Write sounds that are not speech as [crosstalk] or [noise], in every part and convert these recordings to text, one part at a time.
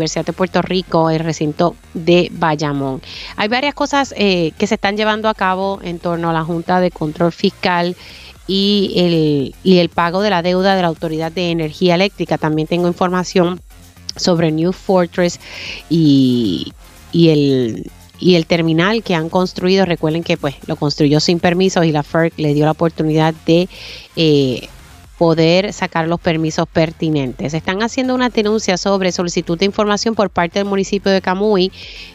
Universidad de Puerto Rico, el recinto de Bayamón. Hay varias cosas eh, que se están llevando a cabo en torno a la Junta de Control Fiscal y el, y el pago de la deuda de la Autoridad de Energía Eléctrica. También tengo información sobre New Fortress y, y el y el terminal que han construido, recuerden que pues lo construyó sin permisos y la FERC le dio la oportunidad de eh, poder sacar los permisos pertinentes. Están haciendo una denuncia sobre solicitud de información por parte del municipio de Camuy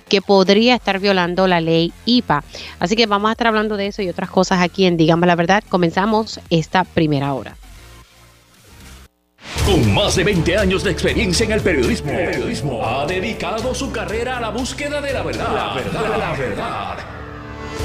que podría estar violando la ley IPA. Así que vamos a estar hablando de eso y otras cosas aquí en Digamos la Verdad. Comenzamos esta primera hora. Con más de 20 años de experiencia en el periodismo, ha dedicado su carrera a la búsqueda de la verdad. La verdad, la verdad.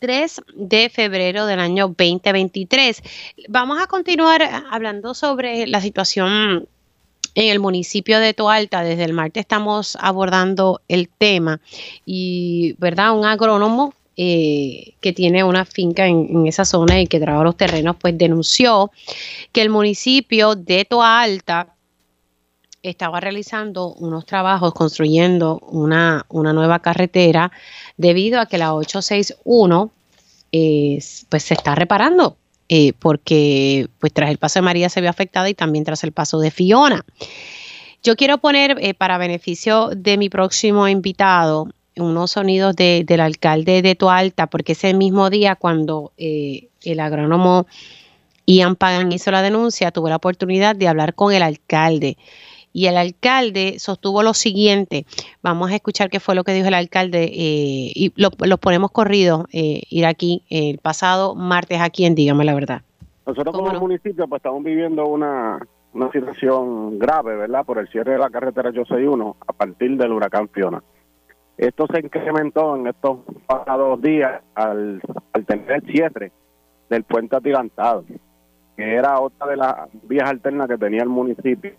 de febrero del año 2023. Vamos a continuar hablando sobre la situación en el municipio de Toalta. Desde el martes estamos abordando el tema y, ¿verdad? Un agrónomo eh, que tiene una finca en, esa zona y que trabaja los terrenos, pues denunció que el municipio de Toa Alta estaba realizando unos trabajos construyendo una, una nueva carretera debido a que la 861 pues se está reparando eh, porque pues tras el paso de María se vio afectada y también tras el paso de Fiona. Yo quiero poner eh, para beneficio de mi próximo invitado unos sonidos del alcalde de Toalta, porque ese mismo día cuando eh, el agrónomo Ian Pagan hizo la denuncia, tuve la oportunidad de hablar con el alcalde. Y el alcalde sostuvo lo siguiente, vamos a escuchar qué fue lo que dijo el alcalde eh, y lo, ponemos corrido, eh, ir aquí el pasado martes aquí en Dígame la Verdad. Nosotros como municipio pues estamos viviendo una, una situación grave, ¿verdad? Por el cierre de la carretera 861 a partir del huracán Fiona. Esto se incrementó en estos pasados días al, tener el cierre del puente atirantado, que era otra de las vías alternas que tenía el municipio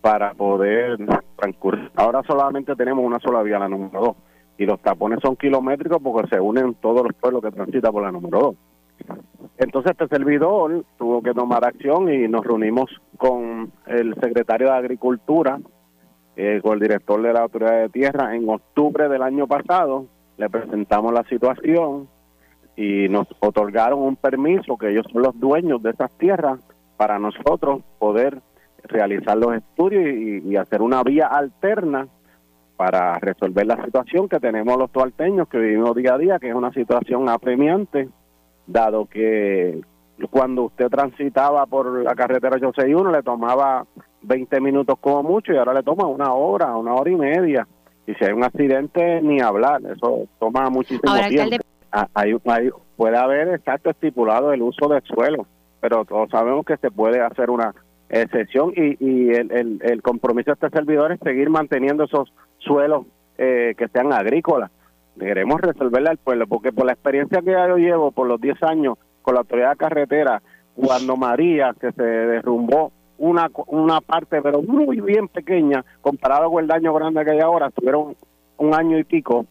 para poder transcurrir. Ahora solamente tenemos una sola vía, la número dos, y los tapones son kilométricos porque se unen todos los pueblos que transitan por la número dos. Entonces este servidor tuvo que tomar acción y nos reunimos con el secretario de Agricultura eh, con el director de la Autoridad de Tierra en octubre del año pasado. Le presentamos la situación y nos otorgaron un permiso que ellos son los dueños de esas tierras para nosotros poder realizar los estudios y, hacer una vía alterna para resolver la situación que tenemos los tualteños que vivimos día a día, que es una situación apremiante, dado que cuando usted transitaba por la carretera 861 le tomaba 20 minutos como mucho y ahora le toma una hora, una hora y media. Y si hay un accidente, ni hablar, eso toma muchísimo tiempo. Ah, hay, puede haber exacto estipulado el uso del suelo, pero todos sabemos que se puede hacer una excepción y, y el, el, compromiso de este servidor es seguir manteniendo esos suelos eh, que sean agrícolas. Queremos resolverle al pueblo, porque por la experiencia que yo llevo por los 10 años con la autoridad de carretera, cuando María, que se derrumbó una, una parte, pero muy bien pequeña, comparado con el daño grande que hay ahora, tuvieron un año y pico,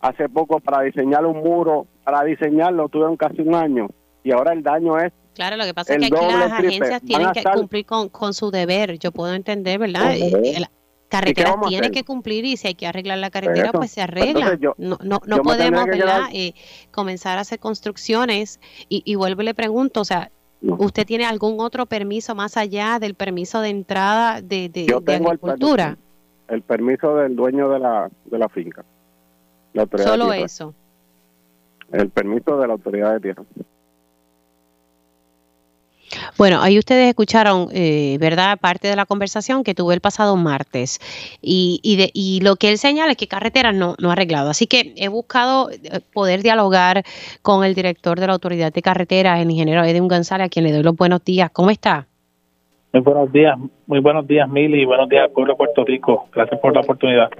hace poco para diseñar un muro, para diseñarlo tuvieron casi un año, y ahora el daño es Claro, lo que pasa es que aquí las agencias tienen que cumplir con, con, su deber. Yo puedo entender, ¿verdad? La carretera tiene que cumplir y si hay que arreglar la carretera, pues se pues arregla. no no, no podemos, ¿verdad? Eh, comenzar a hacer construcciones y, y vuelvo y le pregunto, o sea, ¿Usted tiene algún otro permiso más allá del permiso de entrada de, de, agricultura? El, permiso del dueño de la, de la finca. Solo eso. El permiso de la autoridad de tierra. Bueno, ahí ustedes escucharon, eh, ¿verdad? Parte de la conversación que tuve el pasado martes. Y, y, de, y lo que él señala es que carreteras no, no ha arreglado. Así que he buscado eh, poder dialogar con el director de la Autoridad de Carreteras, el ingeniero Edwin González, a quien le doy los buenos días. ¿Cómo está? Muy buenos días, muy buenos días, Mili, buenos días al pueblo de Puerto Rico. Gracias por la oportunidad.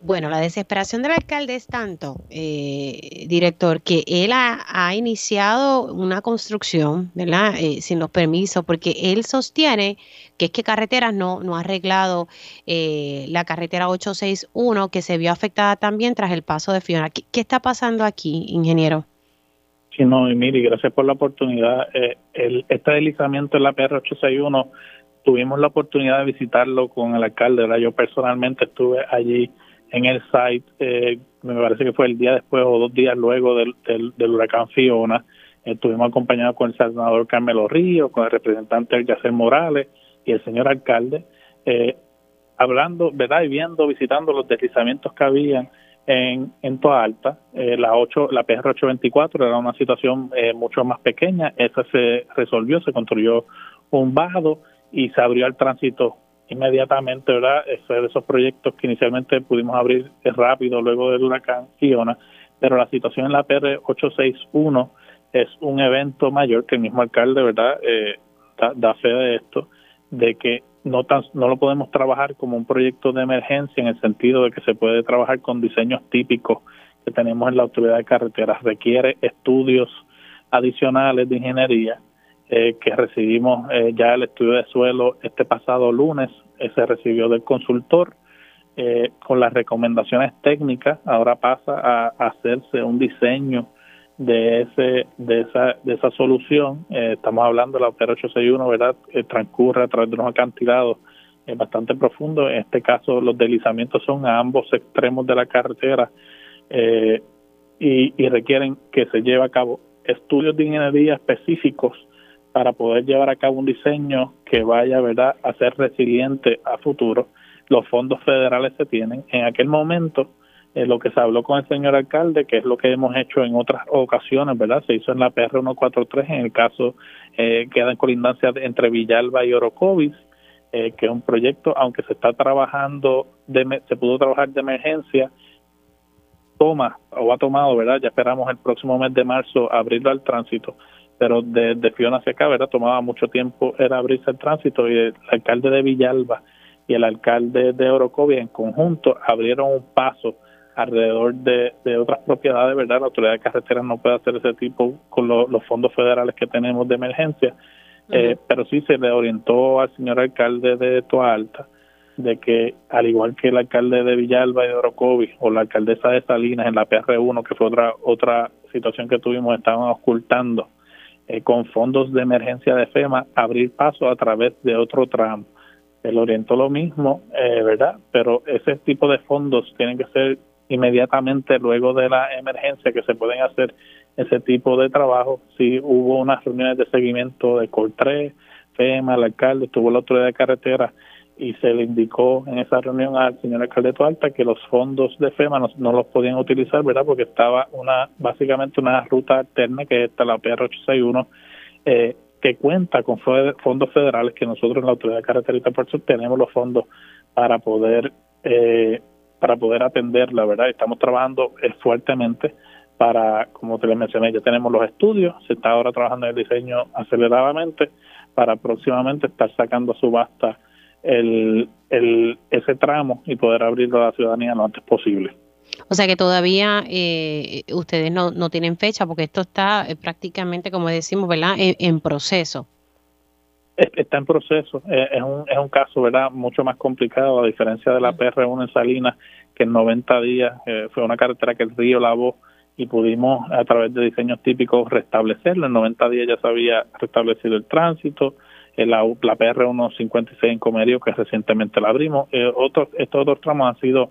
Bueno, la desesperación del alcalde es tanto, eh, director, que él ha, iniciado una construcción, ¿verdad? Eh, sin los permisos, porque él sostiene que es que Carreteras no, no ha arreglado eh, la carretera 861, que se vio afectada también tras el paso de Fiona. ¿Qué, está pasando aquí, ingeniero? Sí, no, y mire, gracias por la oportunidad. el, este deslizamiento en la PR 861, tuvimos la oportunidad de visitarlo con el alcalde, ¿verdad? Yo personalmente estuve allí en el site, eh, me parece que fue el día después o dos días luego del, del, huracán Fiona. Estuvimos acompañados con el senador Carmelo Río, con el representante Yacer Morales y el señor alcalde, eh, hablando, ¿verdad? Y viendo, visitando los deslizamientos que habían en, en Toa Alta. Eh, la, 8, la PR 824 era una situación eh, mucho más pequeña, esa se resolvió, se construyó un bajado y se abrió al tránsito inmediatamente, ¿verdad? De esos proyectos que inicialmente pudimos abrir rápido luego del huracán Fiona, pero la situación en la PR 861 es un evento mayor que el mismo alcalde, ¿verdad? Eh, da, fe de esto, de que no, tan, no lo podemos trabajar como un proyecto de emergencia en el sentido de que se puede trabajar con diseños típicos que tenemos en la autoridad de carreteras. Requiere estudios adicionales de ingeniería eh, que recibimos eh, ya el estudio de suelo este pasado lunes, eh, se recibió del consultor con las recomendaciones técnicas, ahora pasa a, hacerse un diseño de ese de esa de esa solución, estamos hablando de la OPER 861, ¿verdad? transcurre a través de unos acantilados bastante profundos, en este caso los deslizamientos son a ambos extremos de la carretera y, y requieren que se lleve a cabo estudios de ingeniería específicos para poder llevar a cabo un diseño que vaya verdad a ser resiliente a futuro. Los fondos federales se tienen. En aquel momento eh, lo que se habló con el señor alcalde que es lo que hemos hecho en otras ocasiones verdad se hizo en la PR 143 en el caso eh, queda en colindancia entre Villalba y Orocovis eh, que es un proyecto aunque se está trabajando de, se pudo trabajar de emergencia toma o ha tomado verdad ya esperamos el próximo mes de marzo abrirlo al tránsito pero de, Fiona hacia acá, ¿verdad? Tomaba mucho tiempo era abrirse el tránsito y el alcalde de Villalba y el alcalde de Orocovia en conjunto abrieron un paso alrededor de, otras propiedades, ¿verdad? La autoridad de carreteras no puede hacer ese tipo con los fondos federales que tenemos de emergencia, eh, pero sí se le orientó al señor alcalde de Toa Alta de que al igual que el alcalde de Villalba y de Orocovi o la alcaldesa de Salinas en la PR1 que fue otra otra situación que tuvimos estaban ocultando eh, con fondos de emergencia de FEMA abrir paso a través de otro tramo. El orientó lo mismo, eh, ¿verdad? Pero ese tipo de fondos tienen que ser inmediatamente luego de la emergencia que se pueden hacer ese tipo de trabajo. Si hubo unas reuniones de seguimiento de COL3, FEMA, el alcalde, estuvo la autoridad de carretera y se le indicó en esa reunión al señor alcalde Tualta que los fondos de FEMA no, los podían utilizar, ¿verdad? Porque estaba una básicamente una ruta alterna que es la PR861 eh, que cuenta con fondos federales que nosotros en la Autoridad de Carreterita por eso tenemos los fondos para poder eh, para poder atenderla, ¿verdad? Estamos trabajando eh, fuertemente para, como te les mencioné, ya tenemos los estudios, se está ahora trabajando en el diseño aceleradamente para próximamente estar sacando subasta el, el, ese tramo y poder abrirlo a la ciudadanía lo antes posible. O sea que todavía eh, ustedes no, no tienen fecha porque esto está eh, prácticamente, como decimos, ¿verdad? En, proceso. Está en proceso. Eh, es, un, es un caso, ¿verdad? Mucho más complicado, a diferencia de la PR1 en Salinas, que en 90 días fue una carretera que el río lavó y pudimos, a través de diseños típicos, restablecerlo. En 90 días ya se había restablecido el tránsito, la, la PR 156 en Comerio, que recientemente la abrimos. Eh, otros, estos otros tramos han sido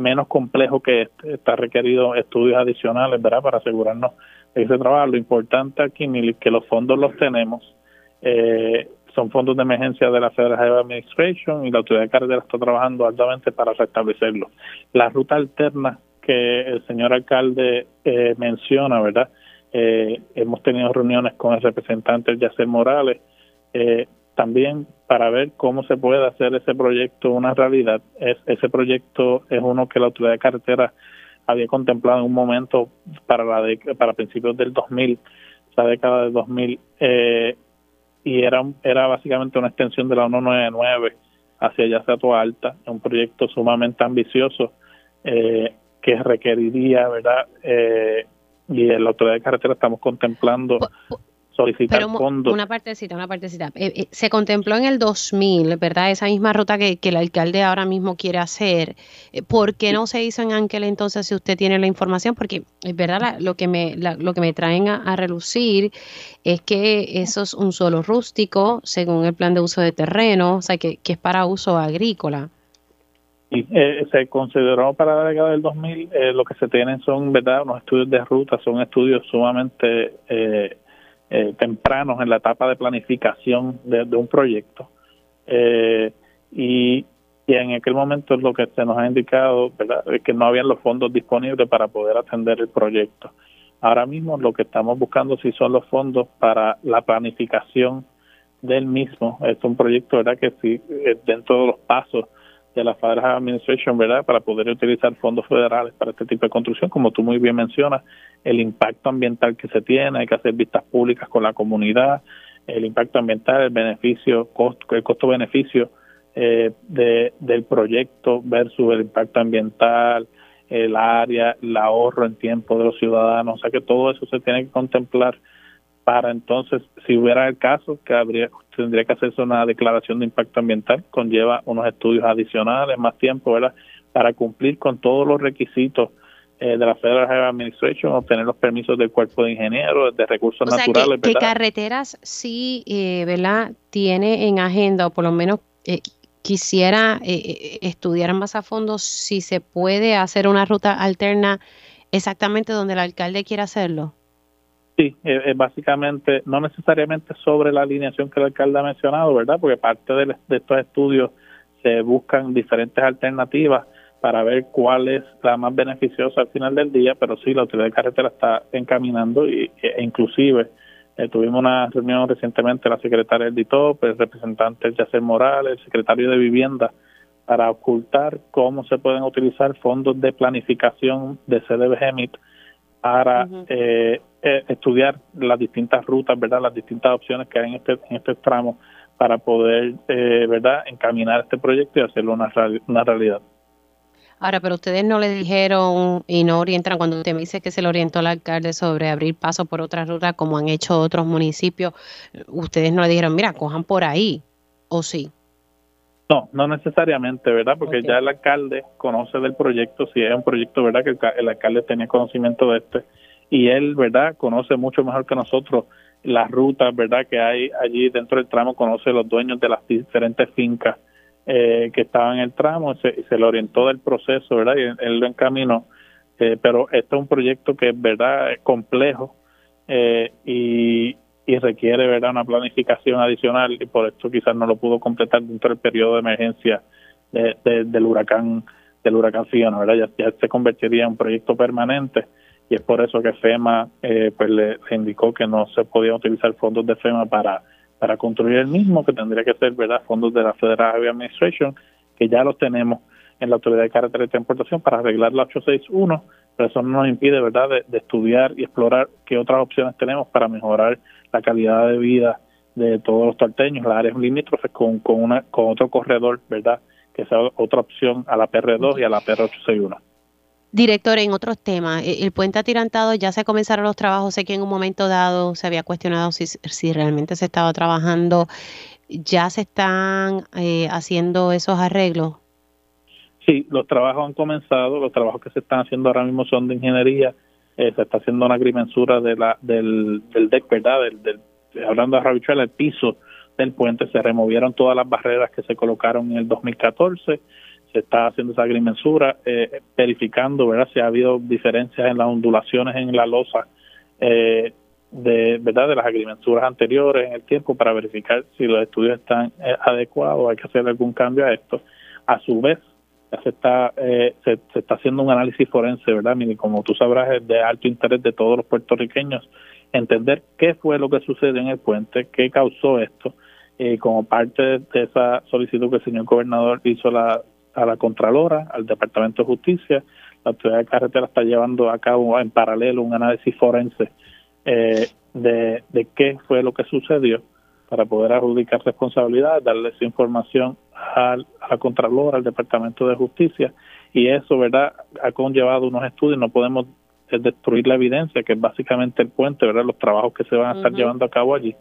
menos complejos que este. Está requerido estudios adicionales, ¿verdad?, para asegurarnos de ese trabajo. Lo importante aquí que los fondos los tenemos. Eh, son fondos de emergencia de la Federal Highway Administration y la Autoridad de Carretera está trabajando altamente para restablecerlo. La ruta alterna que el señor alcalde eh, menciona, ¿verdad? Eh, hemos tenido reuniones con el representante Yacer Morales eh, también para ver cómo se puede hacer ese proyecto una realidad. Es, ese proyecto es uno que la autoridad de carretera había contemplado en un momento para la para principios del 2000, esa década del 2000, eh, y era era básicamente una extensión de la 199 hacia allá hacia Alta, un proyecto sumamente ambicioso eh, que requeriría, ¿verdad? Eh, y en la autoridad de carretera estamos contemplando solicitar Pero fondos. una partecita, una partecita. Eh, eh, se contempló en el 2000, ¿verdad? Esa misma ruta que, que el alcalde ahora mismo quiere hacer. Eh, ¿Por qué no se hizo en aquel entonces si usted tiene la información? Porque es verdad, la- lo, que me, la- lo que me traen a, a relucir es que eso es un suelo rústico según el plan de uso de terreno, o sea, que, que es para uso agrícola. Y, eh, se consideró para la década del 2000, eh, lo que se tienen son, ¿verdad?, unos estudios de ruta, son estudios sumamente eh, tempranos en la etapa de planificación de, un proyecto. Eh, y, y en aquel momento lo que se nos ha indicado, es que no habían los fondos disponibles para poder atender el proyecto. Ahora mismo lo que estamos buscando sí son los fondos para la planificación del mismo. Es un proyecto, ¿verdad?, que sí, dentro de los pasos de la Federal Administration, ¿verdad? Para poder utilizar fondos federales para este tipo de construcción, como tú muy bien mencionas, el impacto ambiental que se tiene, hay que hacer vistas públicas con la comunidad, el impacto ambiental, el beneficio, costo, el costo-beneficio eh, de, del proyecto versus el impacto ambiental, el área, el ahorro en tiempo de los ciudadanos, o sea que todo eso se tiene que contemplar para entonces, si hubiera el caso, que habría, tendría que hacerse una declaración de impacto ambiental, conlleva unos estudios adicionales, más tiempo, ¿verdad? Para cumplir con todos los requisitos eh, de la Federal Highway Administration, obtener los permisos del cuerpo de ingenieros, de recursos O sea, naturales, que, que ¿verdad? carreteras sí, eh, ¿verdad? Tiene en agenda, o por lo menos eh, quisiera eh, eh, estudiar más a fondo si se puede hacer una ruta alterna exactamente donde el alcalde quiera hacerlo. Sí, eh, eh, básicamente, no necesariamente sobre la alineación que el alcalde ha mencionado, ¿verdad? Porque parte de, estos estudios se buscan diferentes alternativas para ver cuál es la más beneficiosa al final del día, pero sí, la autoridad de carretera está encaminando y, e inclusive eh, tuvimos una reunión recientemente la secretaria del DITOP, el representante Yacer Morales, el secretario de Vivienda, para ocultar cómo se pueden utilizar fondos de planificación de CDBGMIT para eh, eh, estudiar las distintas rutas, verdad, las distintas opciones que hay en este en este tramo para poder, eh, verdad, encaminar este proyecto y hacerlo una, una realidad. Ahora, pero ustedes no le dijeron y no orientan cuando usted me dice que se le orientó al alcalde sobre abrir paso por otra ruta como han hecho otros municipios, ustedes no le dijeron, mira, cojan por ahí, o sí. No, no necesariamente, ¿verdad? Porque ya el alcalde conoce del proyecto, si es un proyecto, ¿verdad? Que el, ca- el alcalde tenía conocimiento de este y él, ¿verdad? Conoce mucho mejor que nosotros las rutas, ¿verdad? Que hay allí dentro del tramo, conoce los dueños de las diferentes fincas eh, que estaban en el tramo, y se, y se le orientó del proceso, ¿verdad? Y él, él lo encaminó. Eh, pero este es un proyecto que, ¿verdad? Es complejo eh, y, y requiere verdad una planificación adicional y por esto quizás no lo pudo completar dentro del periodo de emergencia de- de- del huracán del huracán Fiona verdad ya, ya se convertiría en un proyecto permanente y es por eso que FEMA eh, pues le, indicó que no se podía utilizar fondos de FEMA para para construir el mismo que tendría que ser verdad fondos de la Federal Highway Administration que ya los tenemos en la Autoridad de Carretera y Transportación para arreglar la 861 pero eso no nos impide verdad de, estudiar y explorar qué otras opciones tenemos para mejorar la calidad de vida de todos los tarteños, las áreas limítrofes con, con, una, con otro corredor, ¿verdad? Que sea otra opción a la PR2 y a la PR861. Director, en otros temas, e- el puente atirantado ya se comenzaron los trabajos. Sé que en un momento dado se había cuestionado si, si realmente se estaba trabajando. ¿Ya se están eh, haciendo esos arreglos? Sí, los trabajos han comenzado, los trabajos que se están haciendo ahora mismo son de ingeniería, eh, se está haciendo una agrimensura de la, del, del deck, ¿verdad? Del, del, hablando de Rabichuela, el piso del puente, se removieron todas las barreras que se colocaron en el 2014, se está haciendo esa agrimensura, eh, verificando, ¿verdad? Si ha habido diferencias en las ondulaciones en la losa, eh, de verdad de las agrimensuras anteriores en el tiempo para verificar si los estudios están eh, adecuados, hay que hacer algún cambio a esto. A su vez, se está eh, se, está haciendo un análisis forense, ¿verdad? Y como tú sabrás, es de alto interés de todos los puertorriqueños entender qué fue lo que sucedió en el puente, qué causó esto. Y como parte de esa solicitud que el señor gobernador hizo la, a la Contralora, al Departamento de Justicia, la Autoridad de Carretera está llevando a cabo en paralelo un análisis forense eh, de, de qué fue lo que sucedió para poder adjudicar responsabilidad, darle esa información al, a la Contralora, al Departamento de Justicia y eso, ¿verdad?, ha conllevado unos estudios, no podemos eh, destruir la evidencia, que es básicamente el puente, ¿verdad?, los trabajos que se van a estar llevando a cabo allí.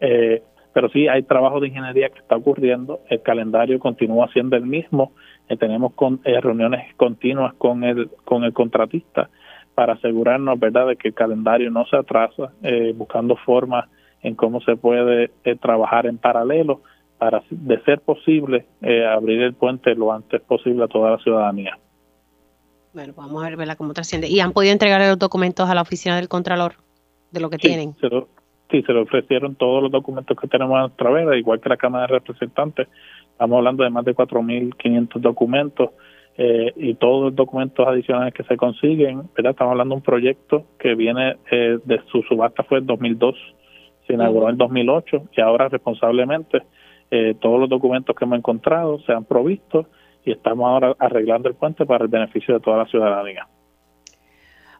Eh, pero sí hay trabajo de ingeniería que está ocurriendo, el calendario continúa siendo el mismo, eh, tenemos con, reuniones continuas con el, con el contratista para asegurarnos, ¿verdad?, de que el calendario no se atrasa, buscando formas en cómo se puede trabajar en paralelo para, de ser posible, eh, abrir el puente lo antes posible a toda la ciudadanía. Bueno, vamos a ver ¿verdad? cómo trasciende. ¿Y han podido entregar los documentos a la oficina del Contralor de lo que tienen? sí, se le ofrecieron todos los documentos que tenemos a nuestra vez, igual que la Cámara de Representantes. Estamos hablando de más de 4.500 documentos eh, y todos los documentos adicionales que se consiguen. ¿verdad? Estamos hablando de un proyecto que viene eh, de su subasta fue en 2002, se inauguró en 2008 y ahora responsablemente eh, todos los documentos que hemos encontrado se han provisto y estamos ahora arreglando el puente para el beneficio de toda la ciudadanía.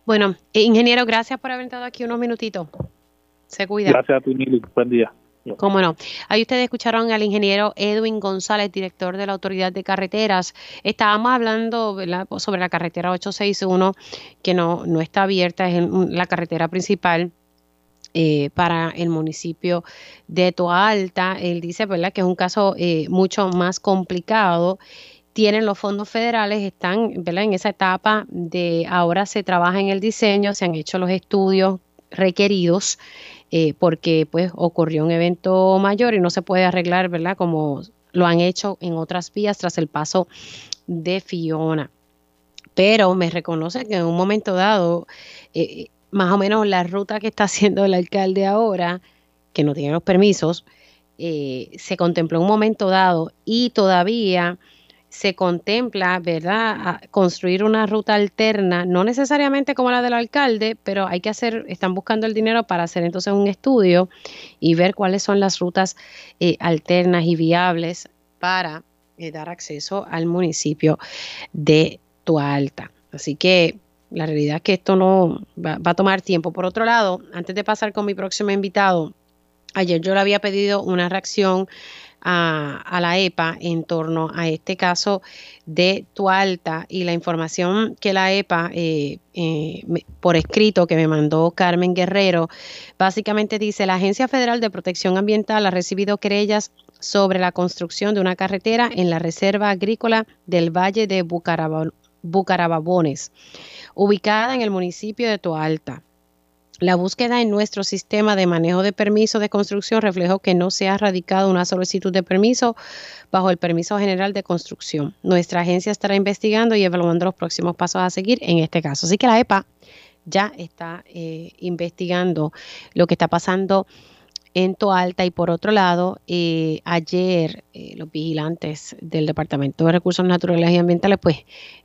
Bueno, ingeniero, gracias por haber estado aquí unos minutitos. Se cuida. Gracias a ti, Mili. Buen día. Cómo no. Ahí ustedes escucharon al ingeniero Edwin González, director de la Autoridad de Carreteras. Estábamos hablando sobre la carretera 861, que no, no está abierta, es la carretera principal eh, para el municipio de Toa Alta. Él dice, ¿verdad?, que es un caso eh, mucho más complicado. Tienen los fondos federales, están ¿verdad? en esa etapa de ahora se trabaja en el diseño, se han hecho los estudios requeridos eh, porque pues ocurrió un evento mayor y no se puede arreglar, ¿verdad? Como lo han hecho en otras vías tras el paso de Fiona. Pero me reconoce que en un momento dado más o menos la ruta que está haciendo el alcalde ahora, que no tiene los permisos, eh, se contempló en un momento dado y todavía se contempla, ¿verdad?, construir una ruta alterna, no necesariamente como la del alcalde, pero hay que hacer, están buscando el dinero para hacer entonces un estudio y ver cuáles son las rutas eh, alternas y viables para eh, dar acceso al municipio de Tualta. Así que la realidad es que esto no va, a tomar tiempo. Por otro lado, antes de pasar con mi próximo invitado, ayer yo le había pedido una reacción a, la EPA en torno a este caso de Tualta y la información que la EPA eh, eh, por escrito que me mandó Carmen Guerrero, básicamente dice, la Agencia Federal de Protección Ambiental ha recibido querellas sobre la construcción de una carretera en la Reserva Agrícola del Valle de Bucarababones ubicada en el municipio de Toalta. La búsqueda en nuestro sistema de manejo de permiso de construcción reflejó que no se ha radicado una solicitud de permiso bajo el permiso general de construcción. Nuestra agencia estará investigando y evaluando los próximos pasos a seguir en este caso. Así que la EPA ya está eh, investigando lo que está pasando en Toalta y por otro lado, eh, ayer eh, los vigilantes del Departamento de Recursos Naturales y Ambientales pues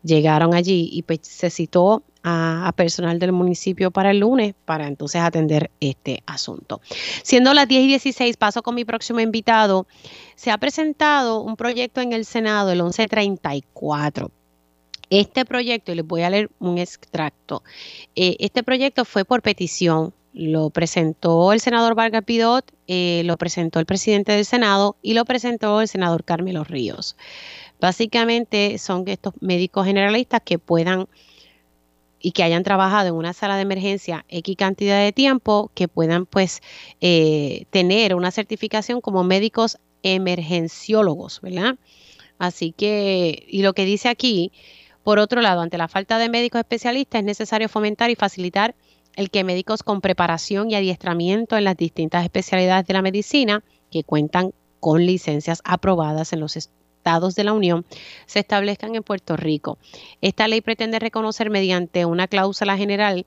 llegaron allí y pues se citó a, personal del municipio para el lunes para entonces atender este asunto. Siendo las 10 y 16, paso con mi próximo invitado. Se ha presentado un proyecto en el Senado, el 1134. Este proyecto, y les voy a leer un extracto, eh, este proyecto fue por petición lo presentó el senador Vargas Pidot, eh, lo presentó el presidente del Senado y lo presentó el senador Carmelo Ríos. Básicamente son estos médicos generalistas que puedan y que hayan trabajado en una sala de emergencia X cantidad de tiempo, que puedan pues eh, tener una certificación como médicos emergenciólogos, ¿verdad? Así que, y lo que dice aquí, por otro lado, ante la falta de médicos especialistas es necesario fomentar y facilitar el que médicos con preparación y adiestramiento en las distintas especialidades de la medicina que cuentan con licencias aprobadas en los estados de la Unión se establezcan en Puerto Rico. Esta ley pretende reconocer mediante una cláusula general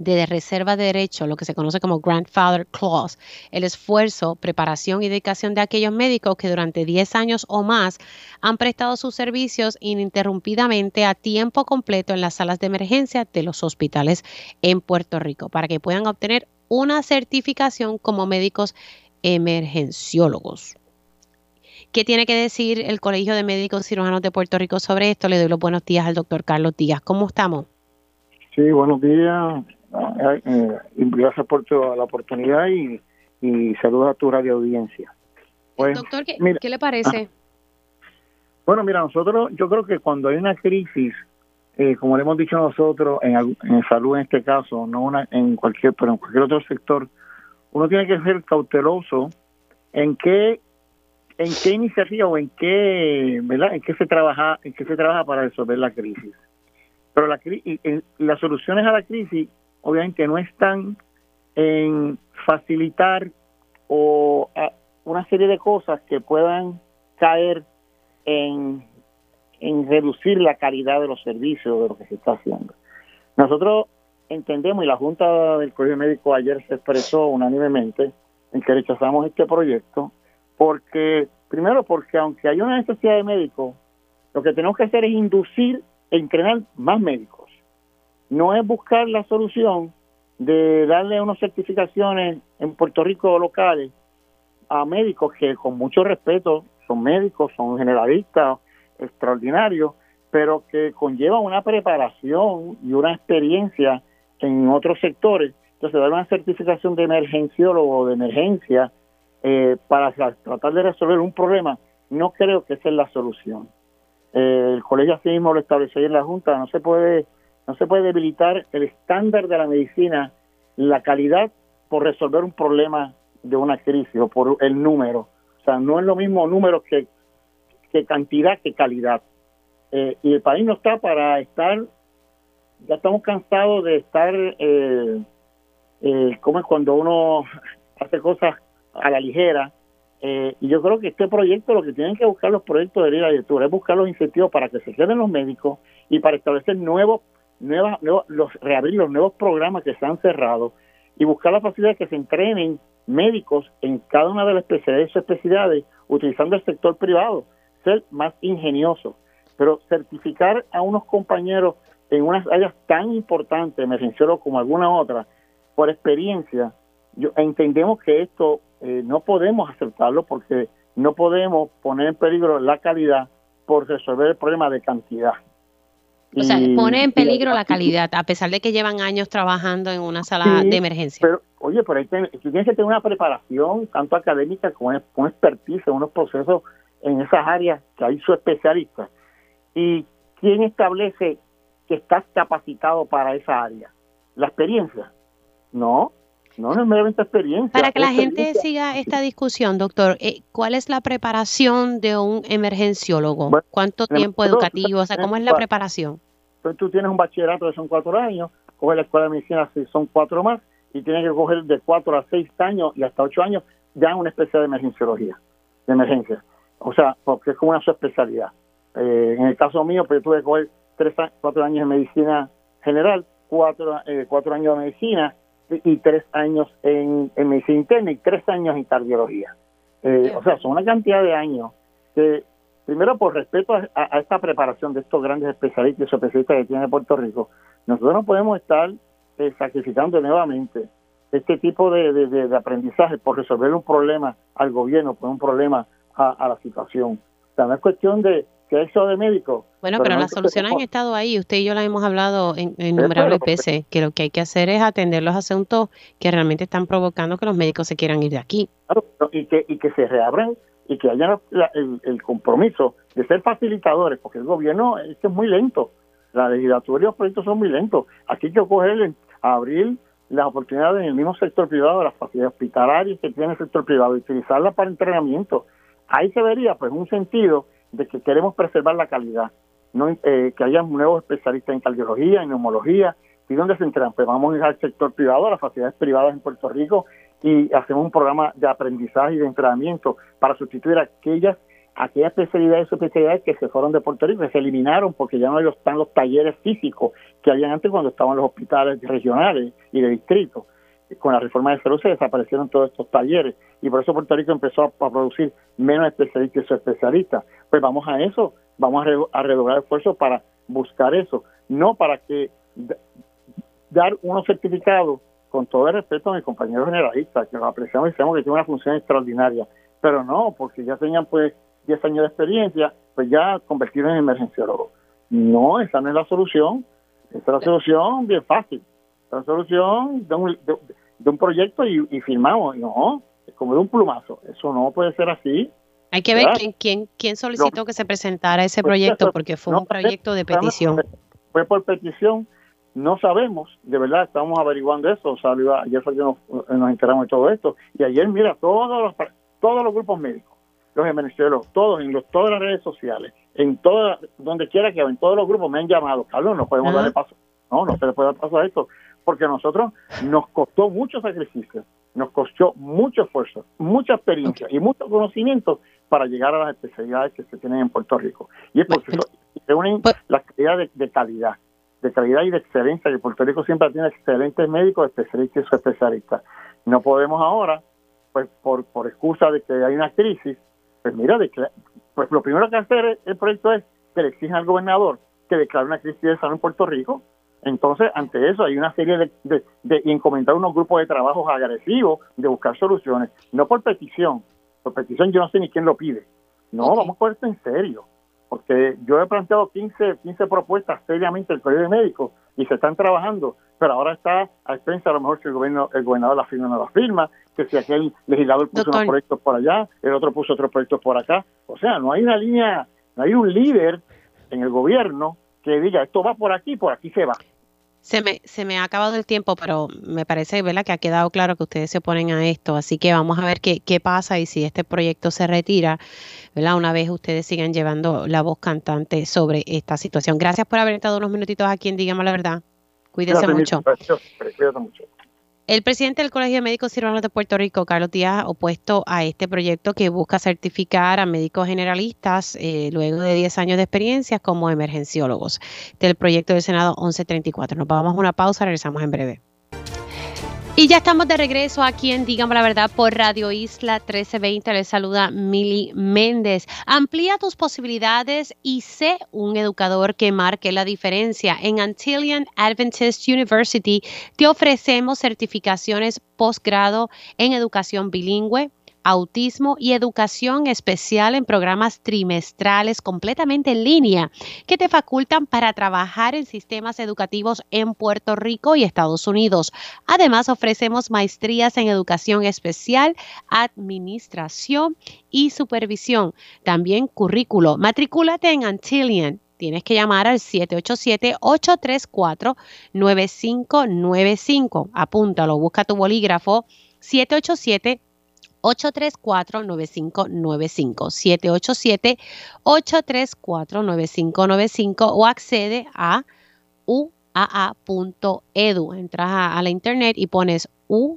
de reserva de derecho, lo que se conoce como Grandfather Clause, el esfuerzo, preparación y dedicación de aquellos médicos que durante 10 años o más han prestado sus servicios ininterrumpidamente a tiempo completo en las salas de emergencia de los hospitales en Puerto Rico, para que puedan obtener una certificación como médicos emergenciólogos. ¿Qué tiene que decir el Colegio de Médicos Cirujanos de Puerto Rico sobre esto? Le doy los buenos días al doctor Carlos Díaz. ¿Cómo estamos? Sí, buenos días. Eh, gracias por la oportunidad y, y saludos a tu radio audiencia. Pues, Doctor, ¿qué, le parece? Bueno, mira, nosotros, yo creo que cuando hay una crisis, eh, como le hemos dicho nosotros, en, en, salud en este caso, no una en cualquier, pero en cualquier otro sector, uno tiene que ser cauteloso en qué, en qué iniciativa o en qué, ¿verdad? En qué se trabaja, en qué se trabaja para resolver la crisis. Pero la, las soluciones a la crisis, obviamente, no están en facilitar o una serie de cosas que puedan caer en, en reducir la calidad de los servicios de lo que se está haciendo. Nosotros entendemos, y la Junta del Colegio Médico ayer se expresó unánimemente, en que rechazamos este proyecto, porque, primero, porque aunque hay una necesidad de médicos, lo que tenemos que hacer es inducir e entrenar más médicos. No es buscar la solución de darle unas certificaciones en Puerto Rico locales a médicos que con mucho respeto son médicos, son generalistas extraordinarios, pero que conllevan una preparación y una experiencia en otros sectores. Entonces, dar una certificación de emergenciólogo o de emergencia eh, para tratar de resolver un problema, no creo que esa es la solución. Eh, el colegio así mismo lo estableció en la Junta, no se puede no se puede debilitar el estándar de la medicina, la calidad por resolver un problema de una crisis o por el número. O sea, no es lo mismo número que, que cantidad que calidad. Eh, y el país no está para estar, ya estamos cansados de estar, eh, eh, como es cuando uno hace cosas a la ligera. Eh, y yo creo que este proyecto, lo que tienen que buscar los proyectos de Directura es buscar los incentivos para que se queden los médicos y para establecer nuevos nuevas, los, reabrir los nuevos programas que se han cerrado y buscar la facilidad de que se entrenen médicos en cada una de las especialidades, especialidades utilizando el sector privado, ser más ingenioso, pero certificar a unos compañeros en unas áreas tan importantes, emergenciólogos como alguna otra, por experiencia, yo, entendemos que esto eh, no podemos aceptarlo porque no podemos poner en peligro la calidad por resolver el problema de cantidad. O sea, pone en peligro la calidad, a pesar de que llevan años trabajando en una sala de emergencia. Pero, oye, pero ahí tienes que tener una preparación, tanto académica como con expertise, unos procesos en esas áreas que hay su especialista. ¿Y quién establece que estás capacitado para esa área? ¿La experiencia? No, no, no es meramente experiencia. Para que la gente siga esta discusión, doctor, eh, ¿cuál es la preparación de un emergenciólogo? ¿Cuánto tiempo educativo? O sea, ¿cómo es la preparación? Pues tú tienes un bachillerato que son cuatro años, coges la escuela de medicina si son cuatro más, y tienes que coger de cuatro a seis años y hasta ocho años ya una especie de emergenciología, de emergencia. O sea, porque es como una subespecialidad. Eh, en el caso mío, pues tuve que coger tres, cuatro años de medicina general, cuatro, eh, cuatro años de medicina, y tres años en, medicina interna y tres años en cardiología. Eh, o sea, son una cantidad de años que, primero por respeto a, esta preparación de estos grandes especialistas y especialistas que tiene Puerto Rico, nosotros no podemos estar eh, sacrificando nuevamente este tipo de, de, aprendizaje por resolver un problema al gobierno, por un problema a, a la situación. O sea, no es cuestión de, que eso de médico. Bueno, pero, las soluciones han estado ahí. Usted y yo la hemos hablado en, innumerables veces. Que lo que hay que hacer es atender los asuntos que realmente están provocando que los médicos se quieran ir de aquí. Claro, y que, y que se reabran y que haya el, compromiso de ser facilitadores, porque el gobierno es, es muy lento. La legislatura y los proyectos son muy lentos. Aquí hay que coger, abrir las oportunidades en el mismo sector privado, las facilidades hospitalarias que tiene el sector privado, y utilizarlas para entrenamiento. Ahí se vería pues un sentido de que queremos preservar la calidad, no eh, que haya nuevos especialistas en cardiología, en neumología, y dónde se entrenan, pues vamos a ir al sector privado, a las facilidades privadas en Puerto Rico y hacemos un programa de aprendizaje y de entrenamiento para sustituir aquellas aquellas especialidades o especialidades que se fueron de Puerto Rico, que se eliminaron porque ya no están los talleres físicos que habían antes cuando estaban los hospitales regionales y de distrito con la reforma de salud se desaparecieron todos estos talleres. Y por eso Puerto Rico empezó a, producir menos especialistas y sus especialistas. Pues vamos a eso, vamos a, redoblar esfuerzos para buscar eso, no para que dar unos certificados con todo el respeto a mis compañeros generalistas, que los apreciamos y sabemos que tienen una función extraordinaria, pero no, porque ya tenían pues 10 años de experiencia, pues ya convertidos en emergenciólogos. No, esa no es la solución, esa es la solución bien fácil. La solución de un, de un proyecto y, firmamos. No, es como de un plumazo. Eso no puede ser así. Hay que ver quién, quién, quién solicitó que se presentara ese pues, proyecto, porque fue un proyecto de petición. Fue por petición, no sabemos, de verdad, estamos averiguando eso. Salió, ayer fue que nos, enteramos de todo esto. Y ayer, mira, todos los, todos los grupos médicos, los emergenciólogos, todos, en los, todas las redes sociales, en todas, donde quiera que en todos los grupos me han llamado. Carlos, no podemos darle paso. No, no se le puede dar paso a esto. Porque a nosotros nos costó mucho sacrificio, nos costó mucho esfuerzo, mucha experiencia y mucho conocimiento para llegar a las especialidades que se tienen en Puerto Rico. Y es porque se unen pues las calidad de, calidad, de calidad y de excelencia, que Puerto Rico siempre tiene excelentes médicos, especialistas y especialistas. No podemos ahora, pues por, por excusa de que hay una crisis, pues mira, pues lo primero que hacer el proyecto es que le exijan al gobernador que declare una crisis de salud en Puerto Rico. Entonces, ante eso hay una serie de, de, de encomendar unos grupos de trabajo agresivos de buscar soluciones, no por petición, por petición yo no sé ni quién lo pide. No, vamos a poner esto en serio, porque yo he planteado 15, 15 propuestas seriamente el Colegio de Médicos y se están trabajando, pero ahora está a expensa a lo mejor si el, gobierno, el gobernador la firma o no la firma, que si aquel legislador puso unos proyectos por allá, el otro puso otros proyectos por acá. O sea, no hay una línea, no hay un líder en el gobierno que diga esto va por aquí, por aquí se va. Se me, se me ha acabado el tiempo, pero me parece ¿verdad? que ha quedado claro que ustedes se oponen a esto, así que vamos a ver qué, qué pasa y si este proyecto se retira, ¿verdad? una vez ustedes sigan llevando la voz cantante sobre esta situación. Gracias por haber estado unos minutitos aquí en Dígame la Verdad. Cuídense mucho. mucho. El presidente del Colegio de Médicos Cirujanos de Puerto Rico, Carlos Díaz, opuesto a este proyecto que busca certificar a médicos generalistas eh, luego de 10 años de experiencia como emergenciólogos del proyecto del Senado 1134. Nos vamos a una pausa, regresamos en breve. Y ya estamos de regreso aquí en Dígame la Verdad por Radio Isla 1320. Les saluda Mili Méndez. Amplía tus posibilidades y sé un educador que marque la diferencia. En Antillian Adventist University te ofrecemos certificaciones posgrado en educación bilingüe autismo y educación especial en programas trimestrales completamente en línea que te facultan para trabajar en sistemas educativos en Puerto Rico y Estados Unidos. Además, ofrecemos maestrías en educación especial, administración y supervisión. También currículo. Matricúlate en Antillian tienes que llamar al 787-834-9595. Apúntalo, busca tu bolígrafo 787 834-9595, 787-834-9595 o accede a uaa.edu. Entras a, la internet y pones uaa.edu.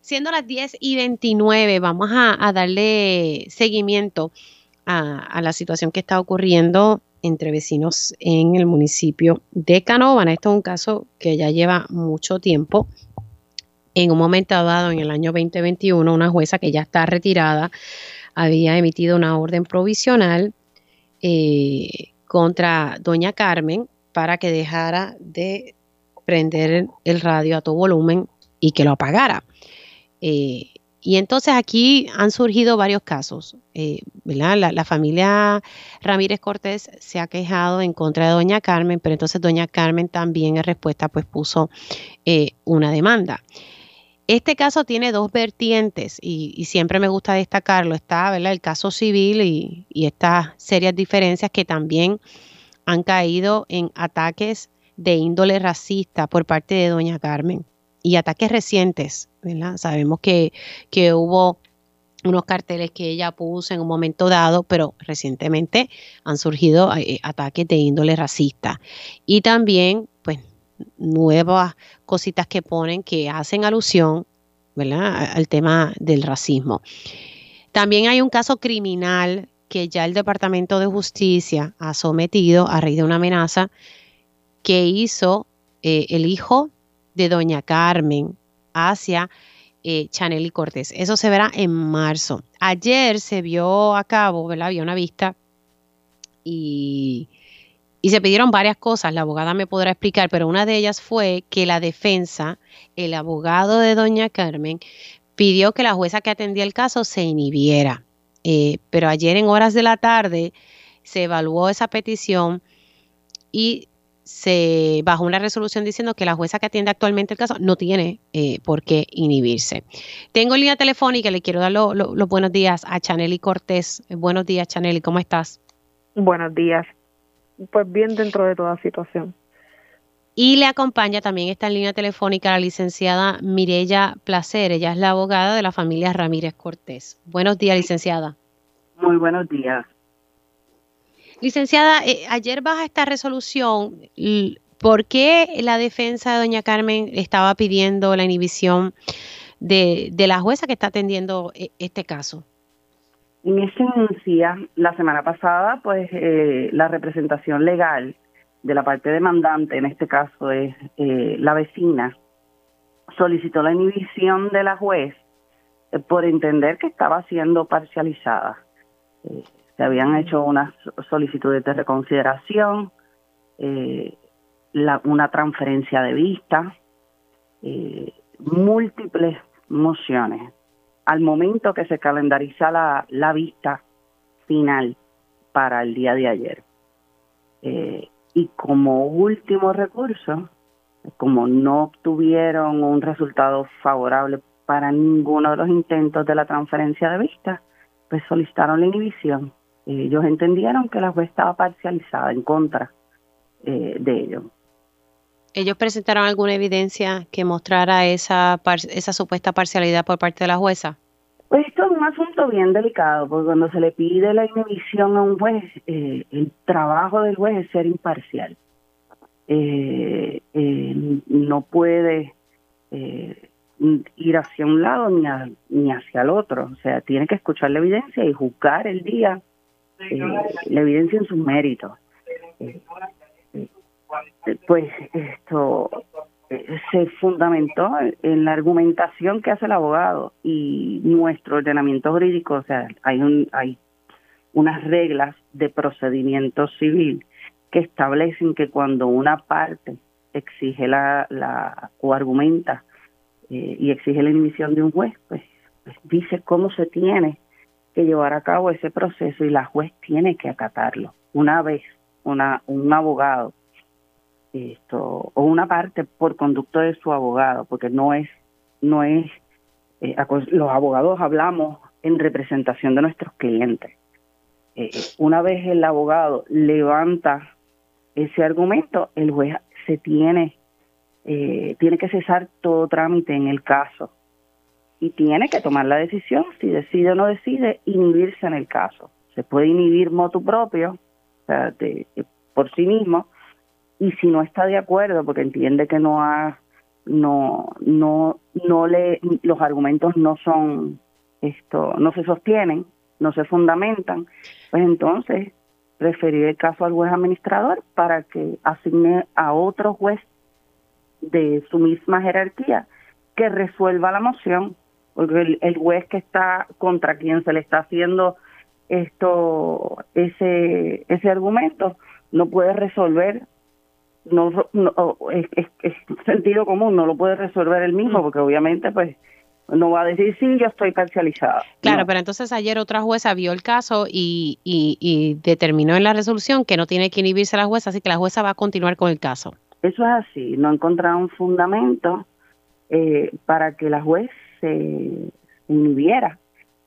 Siendo las 10 y 29, vamos a, darle seguimiento a, a, la situación que está ocurriendo entre vecinos en el municipio de Canóvana. Esto es un caso que ya lleva mucho tiempo en un momento dado, en el año 2021, una jueza que ya está retirada había emitido una orden provisional eh, contra doña Carmen para que dejara de prender el radio a todo volumen y que lo apagara. Eh, y entonces aquí han surgido varios casos. Eh, la, la, familia Ramírez Cortés se ha quejado en contra de doña Carmen, pero entonces doña Carmen también en respuesta pues puso una demanda. Este caso tiene dos vertientes y, siempre me gusta destacarlo. Está el caso civil y, estas serias diferencias que también han caído en ataques de índole racista por parte de doña Carmen y ataques recientes. ¿verdad? Sabemos que, que hubo unos carteles que ella puso en un momento dado, pero recientemente han surgido eh, ataques de índole racista. Y también, nuevas cositas que ponen que hacen alusión al tema del racismo. También hay un caso criminal que ya el Departamento de Justicia ha sometido a raíz de una amenaza que hizo eh, el hijo de doña Carmen hacia eh, Chanel y Cortés. Eso se verá en marzo. Ayer se vio a cabo, ¿verdad? Había una vista y y se pidieron varias cosas, la abogada me podrá explicar, pero una de ellas fue que la defensa, el abogado de doña Carmen, pidió que la jueza que atendía el caso se inhibiera. Eh, pero ayer en horas de la tarde se evaluó esa petición y se bajó una resolución diciendo que la jueza que atiende actualmente el caso no tiene eh, por qué inhibirse. Tengo línea telefónica, le quiero dar los buenos días a Chaneli Cortés. buenos días, Chaneli, ¿cómo estás? Buenos días. Pues bien dentro de toda situación. Y le acompaña también esta línea telefónica la licenciada Mirella Placer. Ella es la abogada de la familia Ramírez Cortés. Buenos días, licenciada. Muy buenos días. Licenciada, eh, ayer baja esta resolución. ¿Por qué la defensa de doña Carmen estaba pidiendo la inhibición de, la jueza que está atendiendo eh, este caso? En esencia, la semana pasada, pues eh, la representación legal de la parte demandante, en este caso es la vecina, solicitó la inhibición de la juez por entender que estaba siendo parcializada se habían hecho unas solicitudes de reconsideración, eh, una transferencia de vista, eh, múltiples mociones. Al momento que se calendariza la, vista final para el día de ayer. Eh, y como último recurso, como no obtuvieron un resultado favorable para ninguno de los intentos de la transferencia de vista, pues solicitaron la inhibición ellos entendieron que la juez estaba parcializada en contra eh, de ellos. ¿Ellos presentaron alguna evidencia que mostrara esa, esa supuesta parcialidad por parte de la jueza? Pues esto es un asunto bien delicado, porque cuando se le pide la inhibición a un juez, eh, el trabajo del juez es ser imparcial. Eh, no puede ir hacia un lado ni, ni hacia el otro, o sea, tiene que escuchar la evidencia y juzgar el día eh, la evidencia en sus méritos. Eh, eh, pues esto se fundamentó en la argumentación que hace el abogado y nuestro ordenamiento jurídico, o sea, hay un hay unas reglas de procedimiento civil que establecen que cuando una parte exige la, la o argumenta y exige la emisión de un juez, pues, pues dice cómo se tiene que llevar a cabo ese proceso y la juez tiene que acatarlo. Una vez una, un abogado esto, o una parte por conducto de su abogado, porque no es, no es, eh, los abogados hablamos en representación de nuestros clientes. Eh, una vez el abogado levanta ese argumento, el juez se tiene, eh, tiene que cesar todo trámite en el caso y tiene que tomar la decisión, si decide o no decide, inhibirse en el caso. Se puede inhibir motu propio, o sea, por sí mismo, y si no está de acuerdo, porque entiende que no ha, no, no, no le, los argumentos no son, esto, no se sostienen, no se fundamentan, pues entonces preferir el caso al juez administrador para que asigne a otro juez de su misma jerarquía que resuelva la moción porque el, juez que está contra quien se le está haciendo esto ese ese argumento no puede resolver no, es, sentido común no lo puede resolver él mismo mm. porque obviamente pues no va a decir sí yo estoy parcializada claro pero entonces ayer otra jueza vio el caso y, y, determinó en la resolución que no tiene que inhibirse la jueza así que la jueza va a continuar con el caso eso es así no encontraron fundamento eh, para que la juez se inhibiera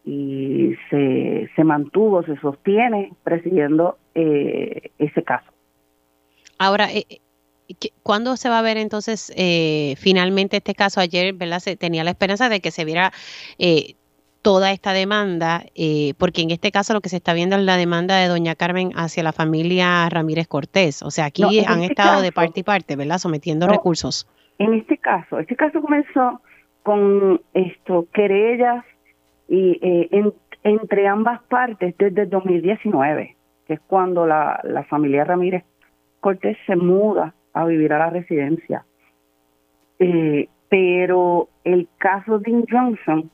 y se, se mantuvo, se sostiene presidiendo eh, ese caso. Ahora, eh, ¿cuándo se va a ver entonces finalmente este caso? Ayer, ¿verdad? Se tenía la esperanza de que se viera toda esta demanda, porque en este caso lo que se está viendo es la demanda de doña Carmen hacia la familia Ramírez Cortés. O sea, aquí han este estado de parte y parte, ¿verdad? Sometiendo recursos. En este caso, este caso comenzó con esto querellas y eh, entre ambas partes desde el 2019, que es cuando la, la familia Ramírez Cortés se muda a vivir a la residencia. Eh, pero el caso de Johnson,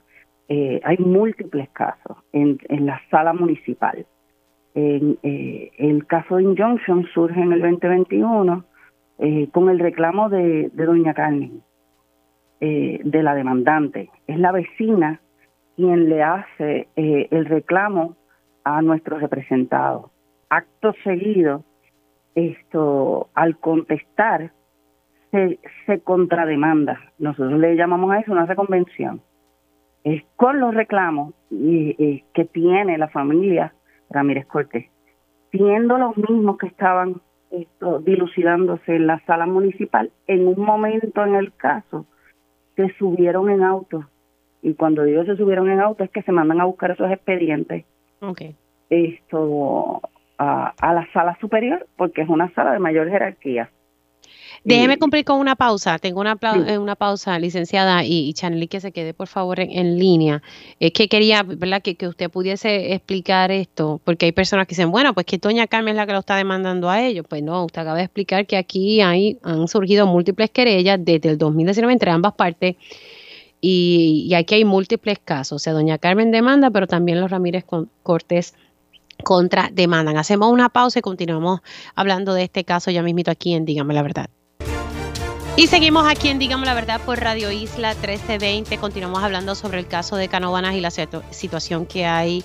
eh, hay múltiples casos en, en la sala municipal. En, el caso de Injunction surge en el 2021 con el reclamo de, de Doña Carmen eh, de la demandante. Es la vecina quien le hace eh, el reclamo a nuestro representado. Acto seguido, esto, al contestar, se, se contrademanda. Nosotros le llamamos a eso una reconvención. Es con los reclamos que tiene la familia Ramírez Cortés, siendo los mismos que estaban esto, dilucidándose en la sala municipal, en un momento en el caso se subieron en auto. Y cuando digo se subieron en auto es que se mandan a buscar esos expedientes. Okay. Esto a, a la sala superior, porque es una sala de mayor jerarquía. Déjeme cumplir con una pausa. Tengo una, eh, una pausa, licenciada, y, y que se quede por favor en, línea. Es que quería, ¿verdad?, que, que, usted pudiese explicar esto, porque hay personas que dicen, bueno, pues que Doña Carmen es la que lo está demandando a ellos. Pues no, usted acaba de explicar que aquí hay, han surgido múltiples querellas desde el 2019 entre ambas partes. Y, y aquí hay múltiples casos. O sea, Doña Carmen demanda, pero también los Ramírez Cortés contra demandan. Hacemos una pausa y continuamos hablando de este caso ya mismito aquí en Dígame la Verdad. Y seguimos aquí en Dígame la Verdad por Radio Isla 1320. Continuamos hablando sobre el caso de Canovanas y la situación que hay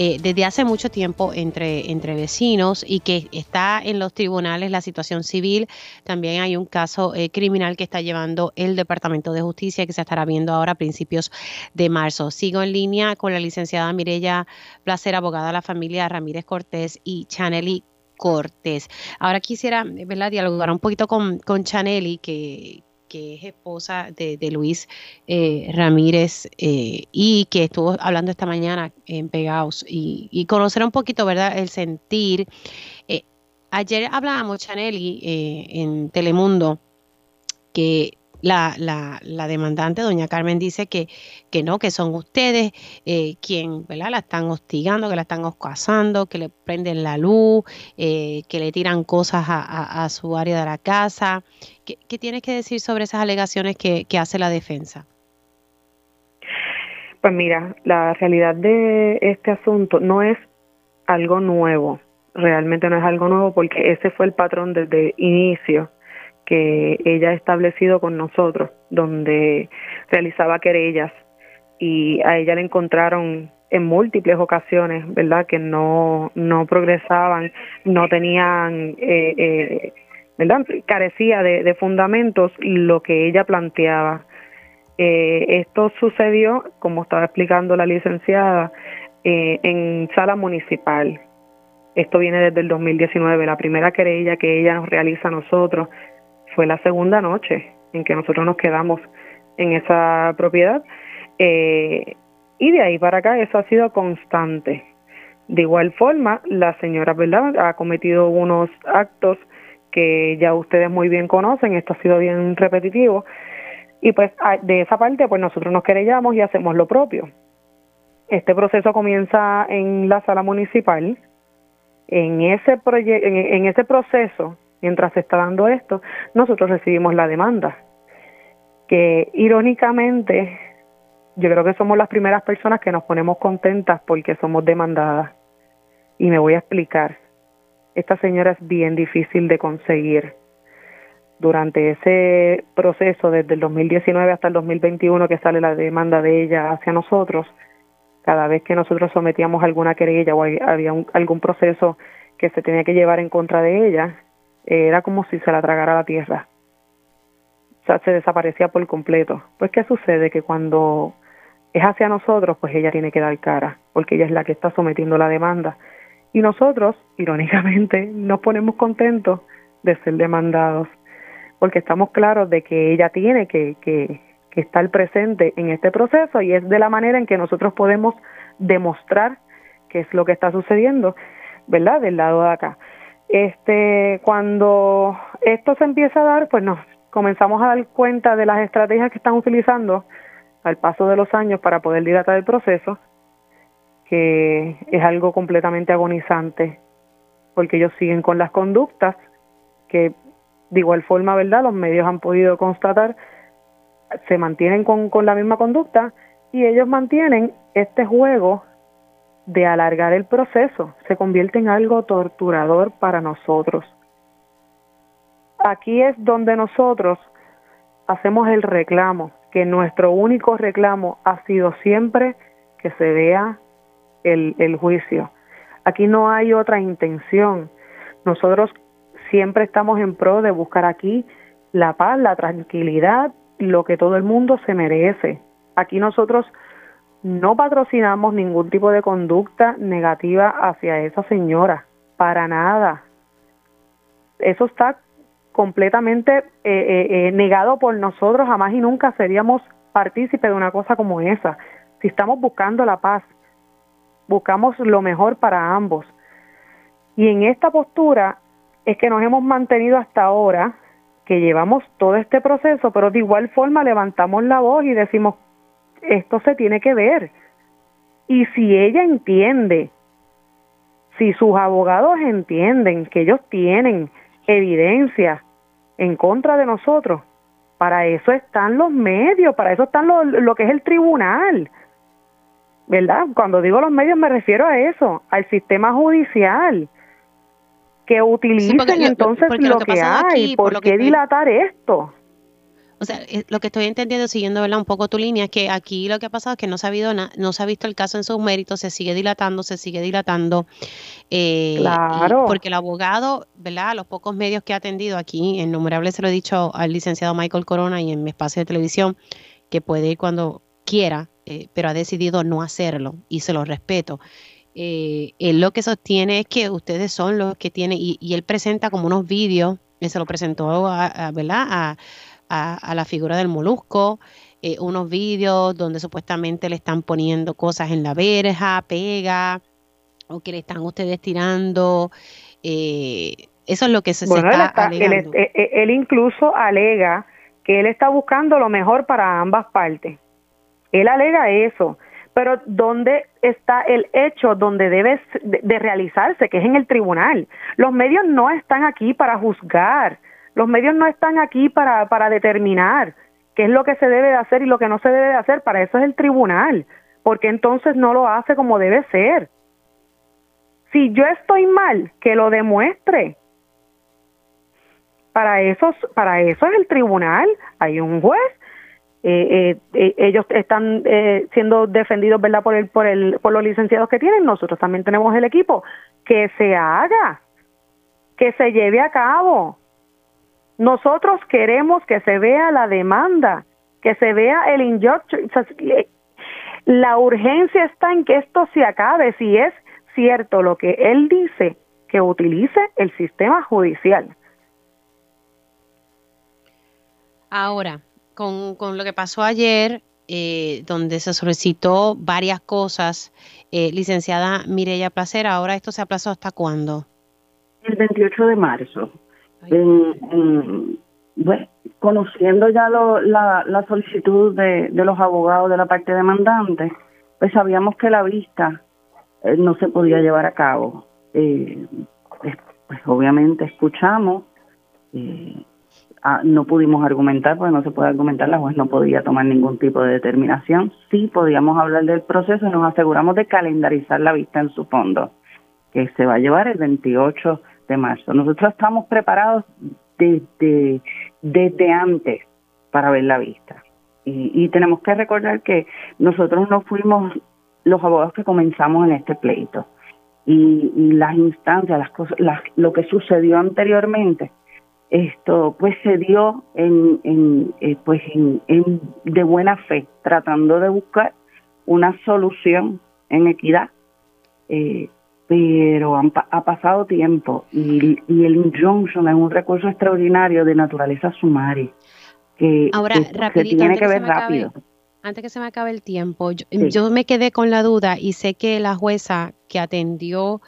eh, desde hace mucho tiempo entre, entre vecinos y que está en los tribunales la situación civil. También hay un caso eh, criminal que está llevando el Departamento de Justicia que se estará viendo ahora a principios de marzo. Sigo en línea con la licenciada Mirella Placer, abogada de la familia Ramírez Cortés y Chaneli Cortés. Ahora quisiera, ¿verdad?, dialogar un poquito con, con Chaneli, que, que es esposa de, Luis eh, Ramírez eh, y que estuvo hablando esta mañana en Pegaos y, conocer un poquito, ¿verdad?, el sentir. Eh, ayer hablábamos, Chaneli, en Telemundo, que la, la, la, demandante, doña Carmen, dice que, que no, que son ustedes eh, quien ¿verdad? la están hostigando, que la están oscasando, que le prenden la luz, eh, que le tiran cosas a, su área de la casa. ¿Qué, ¿Qué, tienes que decir sobre esas alegaciones que, que hace la defensa? Pues mira, la realidad de este asunto no es algo nuevo, realmente no es algo nuevo porque ese fue el patrón desde inicio que ella ha establecido con nosotros, donde realizaba querellas y a ella le encontraron en múltiples ocasiones, ¿verdad? Que no, no progresaban, no tenían, eh, eh, ¿verdad? Carecía de, fundamentos lo que ella planteaba. Eh, esto sucedió, como estaba explicando la licenciada, eh, en sala municipal. Esto viene desde el 2019, la primera querella que ella nos realiza a nosotros fue la segunda noche en que nosotros nos quedamos en esa propiedad. Eh, y de ahí para acá eso ha sido constante. De igual forma, la señora ¿verdad? ha cometido unos actos que ya ustedes muy bien conocen, esto ha sido bien repetitivo, y pues de esa parte pues nosotros nos querellamos y hacemos lo propio. Este proceso comienza en la sala municipal. En ese, en ese proceso mientras se está dando esto, nosotros recibimos la demanda, que irónicamente yo creo que somos las primeras personas que nos ponemos contentas porque somos demandadas. Y me voy a explicar. Esta señora es bien difícil de conseguir. Durante ese proceso, desde el 2019 hasta el 2021 que sale la demanda de ella hacia nosotros, cada vez que nosotros sometíamos alguna querella o había algún proceso que se tenía que llevar en contra de ella, era como si se la tragara la tierra. O sea, se desaparecía por completo. Pues, ¿qué sucede? Que cuando es hacia nosotros, pues ella tiene que dar cara, porque ella es la que está sometiendo la demanda. Y nosotros, irónicamente, [laughs] nos ponemos contentos de ser demandados, porque estamos claros de que ella tiene que, que, que estar presente en este proceso y es de la manera en que nosotros podemos demostrar qué es lo que está sucediendo, ¿verdad? Del lado de acá. Este, cuando esto se empieza a dar, pues nos comenzamos a dar cuenta de las estrategias que están utilizando al paso de los años para poder dilatar el proceso, que es algo completamente agonizante, porque ellos siguen con las conductas que de igual forma, ¿verdad? Los medios han podido constatar, se mantienen con, con la misma conducta y ellos mantienen este juego de alargar el proceso, se convierte en algo torturador para nosotros. Aquí es donde nosotros hacemos el reclamo, que nuestro único reclamo ha sido siempre que se vea el, el juicio. Aquí no hay otra intención. Nosotros siempre estamos en pro de buscar aquí la paz, la tranquilidad, lo que todo el mundo se merece. Aquí nosotros no patrocinamos ningún tipo de conducta negativa hacia esa señora, para nada. Eso está completamente eh, eh, eh, negado por nosotros, jamás y nunca seríamos partícipes de una cosa como esa. Si estamos buscando la paz, buscamos lo mejor para ambos. Y en esta postura es que nos hemos mantenido hasta ahora, que llevamos todo este proceso, pero de igual forma levantamos la voz y decimos, esto se tiene que ver. Y si ella entiende, si sus abogados entienden que ellos tienen evidencia en contra de nosotros, para eso están los medios, para eso están lo, lo que es el tribunal. ¿Verdad? Cuando digo los medios me refiero a eso, al sistema judicial que utilicen entonces lo, que, hay. ¿Por, qué dilatar esto? O sea, eh, lo que estoy entendiendo, siguiendo un poco tu línea, es que aquí lo que ha pasado es que no se ha, habido no se ha visto el caso en sus méritos, se sigue dilatando, se sigue dilatando. Eh, claro. Porque el abogado, ¿verdad? Los pocos medios que ha atendido aquí, innumerable se lo he dicho al licenciado Michael Corona y en mi espacio de televisión, que puede ir cuando quiera, eh, pero ha decidido no hacerlo y se lo respeto eh, él lo que sostiene es que ustedes son los que tienen, y, él presenta como unos vídeos, él se lo presentó a, ¿verdad? A, la figura del molusco, eh, unos vídeos donde supuestamente le están poniendo cosas en la verja, pega, o que le están ustedes tirando. Eh, eso es lo que se, está, alegando. Él, él incluso alega que él está buscando lo mejor para ambas partes. Él alega eso pero ¿dónde está el hecho donde debe de, realizarse, que es en el tribunal? Los medios no están aquí para juzgar, los medios no están aquí para, para determinar qué es lo que se debe de hacer y lo que no se debe de hacer, para eso es el tribunal, porque entonces no lo hace como debe ser. Si yo estoy mal, que lo demuestre. Para eso, para eso es el tribunal, hay un juez. Eh, eh, eh, ellos están siendo defendidos verdad por el por el por los licenciados que tienen. Nosotros también tenemos el equipo. Que se haga. Que se lleve a cabo nosotros queremos que se vea la demanda que se vea el injunction la urgencia está en que esto se acabe si es cierto lo que él dice que utilice el sistema judicial ahora con, con lo que pasó ayer, eh, donde se solicitó varias cosas, eh, licenciada Mireya Placer, ahora esto se aplazó hasta cuándo? El 28 de marzo. Bueno, conociendo ya lo, la, la, solicitud de, de, los abogados de la parte demandante, pues sabíamos que la vista eh, no se podía llevar a cabo. Eh, pues, pues obviamente escuchamos eh, Ah, no pudimos argumentar, porque no se puede argumentar, la juez no podía tomar ningún tipo de determinación. Sí podíamos hablar del proceso y nos aseguramos de calendarizar la vista en su fondo, que se va a llevar el 28 de marzo. Nosotros estamos preparados desde, desde antes para ver la vista. Y, y tenemos que recordar que nosotros no fuimos los abogados que comenzamos en este pleito. Y, y las instancias, las cosas, lo que sucedió anteriormente, esto pues se dio en, en eh, pues en, de buena fe tratando de buscar una solución en equidad eh, pero ha pasado tiempo y, y, el injunction es un recurso extraordinario de naturaleza sumaria que, Ahora, tiene que ver rápido. antes que se me acabe el tiempo yo, yo me quedé con la duda y sé que la jueza que atendió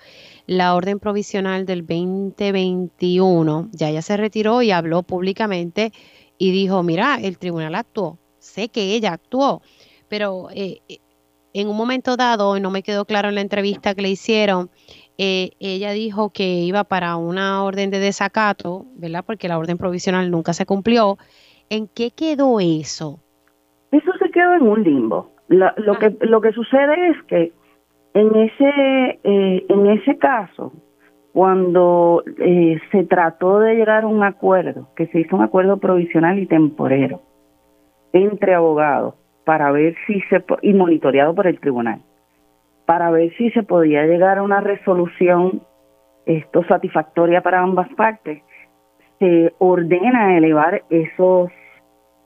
la orden provisional del 2021, ya ella se retiró y habló públicamente y dijo, mira, el tribunal actuó, sé que ella actuó, pero eh, eh, en un momento dado, no me quedó claro en la entrevista que le hicieron, eh, ella dijo que iba para una orden de desacato, ¿verdad? Porque la orden provisional nunca se cumplió. ¿En qué quedó eso? Eso se quedó en un limbo. lo, ah. que, lo que sucede es que en ese, eh, en ese caso, cuando eh, se trató de llegar a un acuerdo, que se hizo un acuerdo provisional y temporero entre abogados para ver si se y monitoreado por el tribunal para ver si se podía llegar a una resolución esto satisfactoria para ambas partes se ordena elevar esos,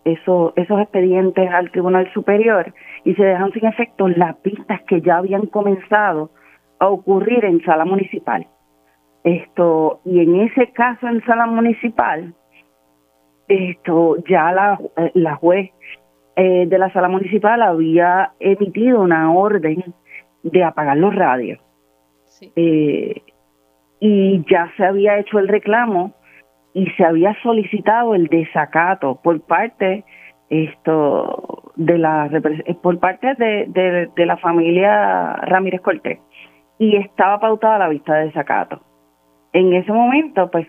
esos, esos expedientes al Tribunal Superior y se dejan sin efecto las pistas que ya habían comenzado a ocurrir en sala municipal. Esto, y en ese caso en sala municipal, esto ya la, eh, la juez eh, de la sala municipal había emitido una orden de apagar los radios. Eh, y ya se había hecho el reclamo y se había solicitado el desacato por parte esto de la por parte de, de, la familia Ramírez Cortés y estaba pautada la vista de desacato. En ese momento, pues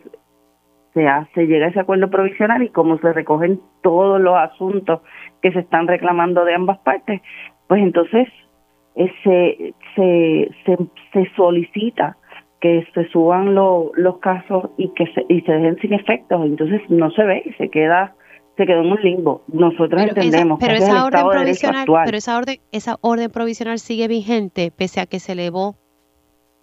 se hace, llega ese acuerdo provisional y como se recogen todos los asuntos que se están reclamando de ambas partes, pues entonces eh, se, se, se, solicita que se suban los casos y que se, y se dejen sin efectos, entonces no se ve y se queda se quedó en un limbo. Nosotros entendemos pero que esa orden provisional, pero esa orden esa orden provisional sigue vigente pese a que se elevó.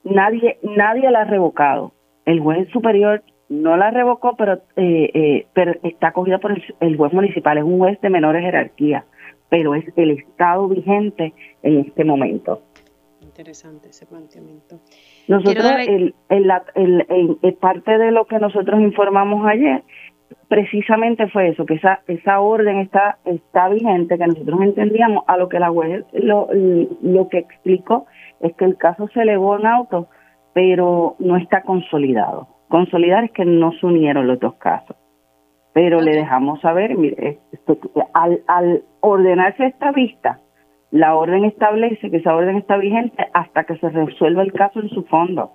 Nadie nadie la ha revocado. El juez superior no la revocó, pero, eh, eh, pero está acogida por el, juez municipal, es un juez de menores jerarquía, pero es el Estado vigente en este momento. Interesante ese planteamiento. Nosotros, el, el, parte de lo que nosotros informamos ayer, precisamente fue eso, que esa, esa orden está, está vigente, que nosotros entendíamos, a lo que la juez lo, lo que explicó es que el caso se elevó en auto, pero no está consolidado consolidar es que no se unieron los dos casos. Pero le dejamos saber, mire, al, al ordenarse esta vista, la orden establece que esa orden está vigente hasta que se resuelva el caso en su fondo.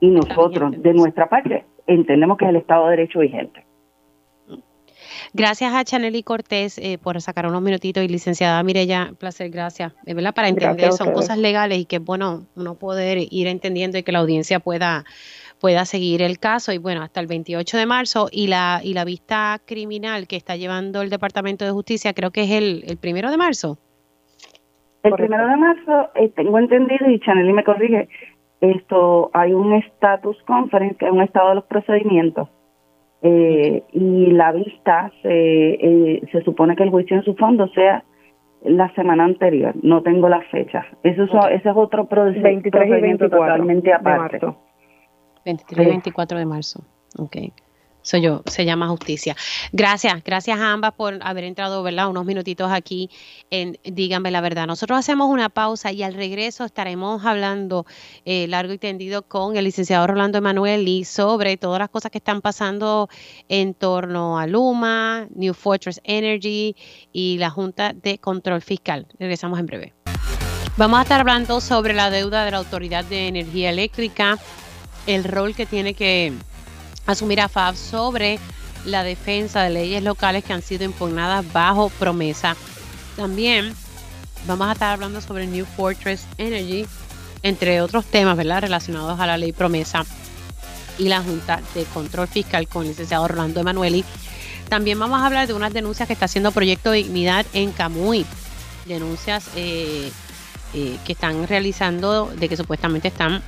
Y nosotros, de nuestra parte, entendemos que es el Estado de Derecho vigente. Gracias a Chanely Cortés eh, por sacar unos minutitos y licenciada Mirella, placer, gracias. Es verdad, para entender, son cosas legales y que es bueno uno poder ir entendiendo y que la audiencia pueda pueda seguir el caso y bueno, hasta el 28 de marzo y la, y la vista criminal que está llevando el Departamento de Justicia creo que es el, el primero de marzo. El primero de marzo, eh, tengo entendido, y Chanel me corrige, esto hay un status conference, que es un estado de los procedimientos, eh, y la vista se, eh, se supone que el juicio en su fondo sea la semana anterior, no tengo la fecha. Eso, ese es otro procedimiento totalmente aparte. 23 y 24 de marzo. Ok. Soy yo, se llama justicia. Gracias, gracias a ambas por haber entrado, ¿verdad? Unos minutitos aquí en Díganme la verdad. Nosotros hacemos una pausa y al regreso estaremos hablando eh, largo y tendido con el licenciado Rolando Emanuel sobre todas las cosas que están pasando en torno a Luma, New Fortress Energy y la Junta de Control Fiscal. Regresamos en breve. Vamos a estar hablando sobre la deuda de la Autoridad de Energía Eléctrica el rol que tiene que asumir AFAB sobre la defensa de leyes locales que han sido impugnadas bajo promesa. También vamos a estar hablando sobre New Fortress Energy, entre otros temas, ¿verdad? Relacionados a la ley promesa y la Junta de Control Fiscal con el licenciado Orlando Emanueli. También vamos a hablar de unas denuncias que está haciendo Proyecto Dignidad en Camuy. Denuncias eh, eh, que están realizando de que supuestamente están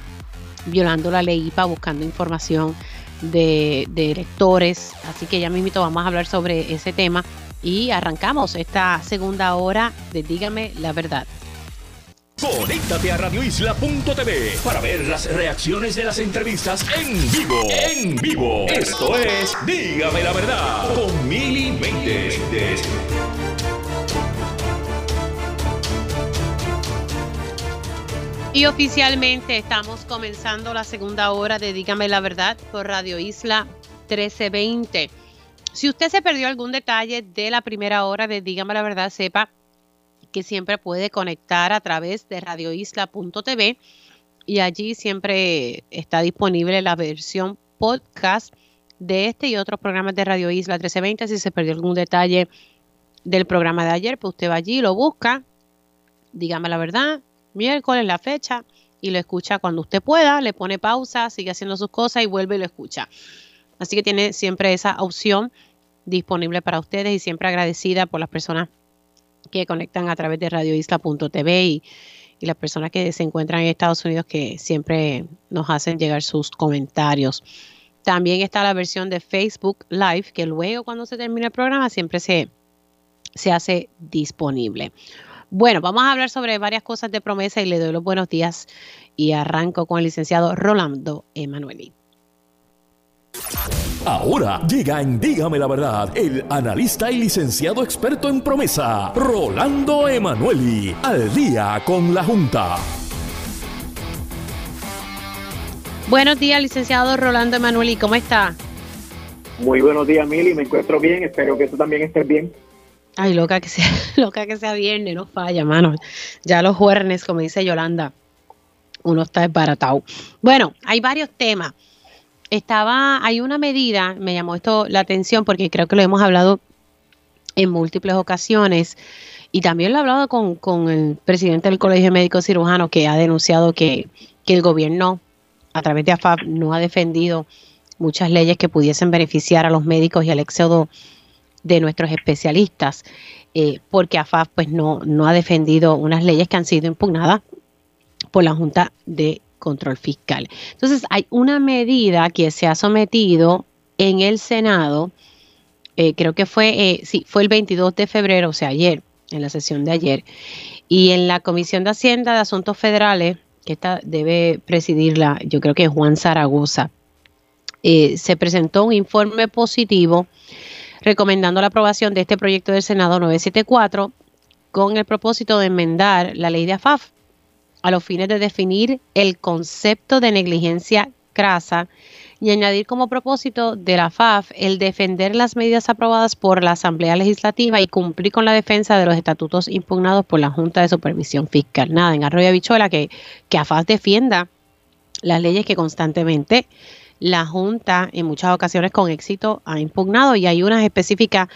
violando la ley IPA, buscando información de, de electores. Así que ya mismo vamos a hablar sobre ese tema y arrancamos esta segunda hora de Dígame la verdad. Conéctate a radioisla.tv para ver las reacciones de las entrevistas en vivo. En vivo. Esto es Dígame la verdad con Mili Méndez. Y oficialmente estamos comenzando la segunda hora de Dígame la Verdad por Radio Isla 1320. Si usted se perdió algún detalle de la primera hora de Dígame la Verdad, sepa que siempre puede conectar a través de radioisla.tv y allí siempre está disponible la versión podcast de este y otros programas de Radio Isla 1320. Si se perdió algún detalle del programa de ayer, pues usted va allí, lo busca, dígame la verdad, miércoles la fecha y lo escucha cuando usted pueda, le pone pausa, sigue haciendo sus cosas y vuelve y lo escucha. Así que tiene siempre esa opción disponible para ustedes y siempre agradecida por las personas que conectan a través de radioisla.tv y, y las personas que se encuentran en Estados Unidos que siempre nos hacen llegar sus comentarios. También está la versión de Facebook Live, que luego cuando se termine el programa siempre se, se hace disponible. Bueno, vamos a hablar sobre varias cosas de promesa y le doy los buenos días y arranco con el licenciado Rolando Emanueli. Ahora llega en Dígame la Verdad el analista y licenciado experto en promesa, Rolando Emanueli, al día con la Junta. Buenos días, licenciado Rolando Emanueli, ¿cómo está? Muy buenos días, Mili, me encuentro bien, espero que tú también estés bien. Ay, loca que sea, [laughs] loca que sea viernes, no falla, mano. Ya los jueves, como dice Yolanda, uno está desbaratado. Bueno, hay varios temas estaba, hay una medida, me llamó esto la atención porque creo que lo hemos hablado en múltiples ocasiones y también lo he hablado con, el presidente del Colegio de Médicos Cirujanos que ha denunciado que, el gobierno a través de AFAP no ha defendido muchas leyes que pudiesen beneficiar a los médicos y al éxodo de nuestros especialistas, eh, porque AFAP pues no, no ha defendido unas leyes que han sido impugnadas por la Junta de control fiscal. Entonces, hay una medida que se ha sometido en el Senado, eh, creo que fue, eh, sí, fue el 22 de febrero, o sea, ayer, en la sesión de ayer, y en la Comisión de Hacienda de Asuntos Federales, que esta debe presidirla, yo creo que Juan Zaragoza, se presentó un informe positivo recomendando la aprobación de este proyecto del Senado 974 con el propósito de enmendar la ley de AFAF a los fines de definir el concepto de negligencia crasa y añadir como propósito de la FAF el defender las medidas aprobadas por la Asamblea Legislativa y cumplir con la defensa de los estatutos impugnados por la Junta de Supervisión Fiscal. Nada, en Arroyo Bichuela que, que AFAF defienda las leyes que constantemente la Junta en muchas ocasiones con éxito ha impugnado y hay unas específicas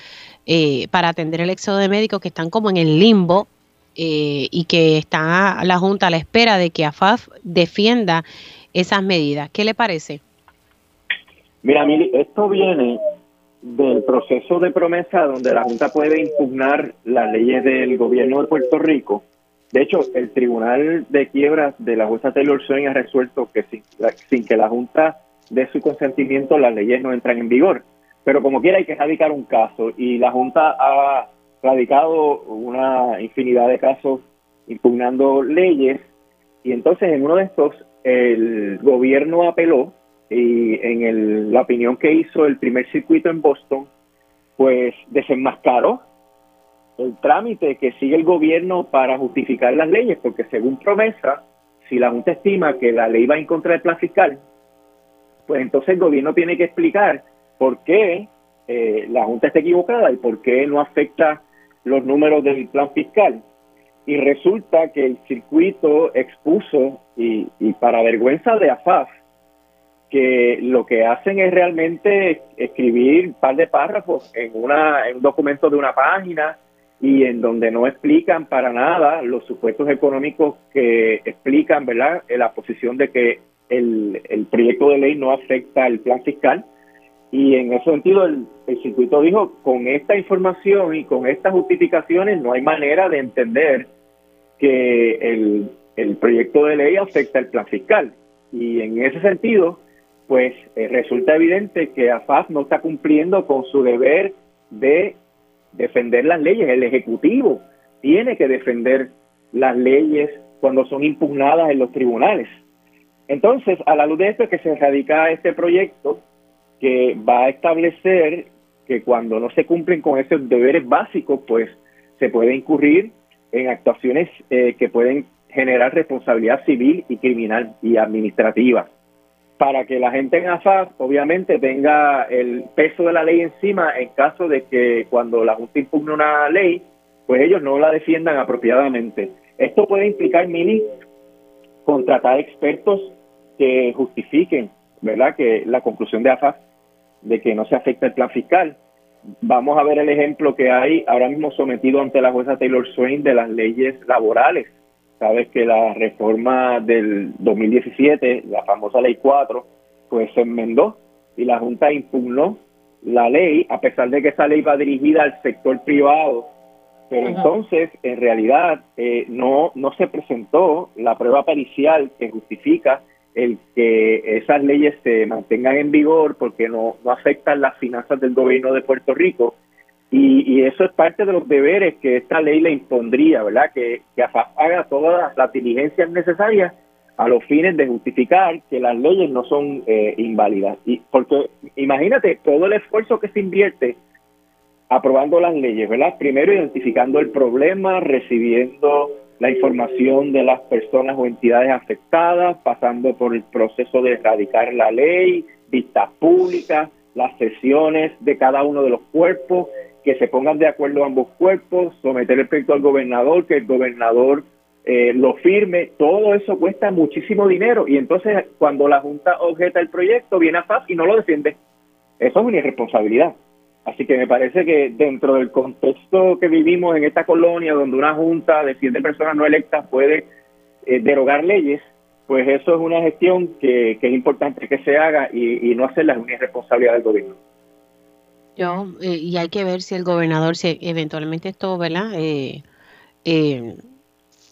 eh, para atender el éxodo de médicos que están como en el limbo eh, y que está la Junta a la espera de que AFAF defienda esas medidas. ¿Qué le parece? Mira, Mili, esto viene del proceso de promesa donde la Junta puede impugnar las leyes del gobierno de Puerto Rico. De hecho, el Tribunal de Quiebras de la jueza Taylor Swain ha resuelto que sin, sin que la Junta dé su consentimiento, las leyes no entran en vigor. Pero como quiera hay que radicar un caso. Y la Junta ha radicado una infinidad de casos impugnando leyes. Y entonces en uno de estos el gobierno apeló y en la opinión que hizo el primer circuito en Boston pues desenmascaró el trámite que sigue el gobierno para justificar las leyes. Porque según promesa si la Junta estima que la ley va en contra del plan fiscal pues entonces el gobierno tiene que explicar por qué eh, la Junta está equivocada y por qué no afecta los números del plan fiscal. Y resulta que el circuito expuso, y, para vergüenza de AFAF, que lo que hacen es realmente escribir un par de párrafos en, una, en un documento de una página y en donde no explican para nada los supuestos económicos que explican, ¿verdad?, la posición de que el, el proyecto de ley no afecta el plan fiscal y en ese sentido, el, circuito dijo, con esta información y con estas justificaciones no hay manera de entender que el, el proyecto de ley afecta el plan fiscal. Y en ese sentido, pues eh, resulta evidente que AFAF no está cumpliendo con su deber de defender las leyes. El Ejecutivo tiene que defender las leyes cuando son impugnadas en los tribunales. Entonces, a la luz de esto es que se radica este proyecto que va a establecer que cuando no se cumplen con esos deberes básicos, pues se puede incurrir en actuaciones eh, que pueden generar responsabilidad civil y criminal y administrativa. Para que la gente en AFAS obviamente tenga el peso de la ley encima en caso de que cuando la Junta impugne una ley, pues ellos no la defiendan apropiadamente. Esto puede implicar, Mini, contratar expertos que justifiquen, ¿verdad?, que la conclusión de AFAS de que no se afecta el plan fiscal. Vamos a ver el ejemplo que hay ahora mismo sometido ante la jueza Taylor Swain de las leyes laborales. Sabes que la reforma del 2017, la famosa ley 4, pues se enmendó y la Junta impugnó la ley, a pesar de que esa ley va dirigida al sector privado. Pero entonces, en realidad, eh, no, no se presentó la prueba pericial que justifica el que esas leyes se mantengan en vigor porque no, no afectan las finanzas del gobierno de Puerto Rico. Y, eso es parte de los deberes que esta ley le impondría, ¿verdad? Que, que haga todas las diligencias necesarias a los fines de justificar que las leyes no son eh, inválidas. Y porque imagínate todo el esfuerzo que se invierte aprobando las leyes, ¿verdad? Primero identificando el problema, recibiendo la información de las personas o entidades afectadas, pasando por el proceso de erradicar la ley, vistas públicas, las sesiones de cada uno de los cuerpos, que se pongan de acuerdo ambos cuerpos, someter el proyecto al gobernador, que el gobernador eh, lo firme, todo eso cuesta muchísimo dinero y entonces cuando la Junta objeta el proyecto viene a FAS y no lo defiende. Eso es una irresponsabilidad. Así que me parece que dentro del contexto que vivimos en esta colonia, donde una junta de siete personas no electas puede eh, derogar leyes, pues eso es una gestión que, es importante que se haga y, no hacerla es una irresponsabilidad del gobierno. Yo, eh, y hay que ver si el gobernador, si eventualmente esto, ¿verdad? Eh,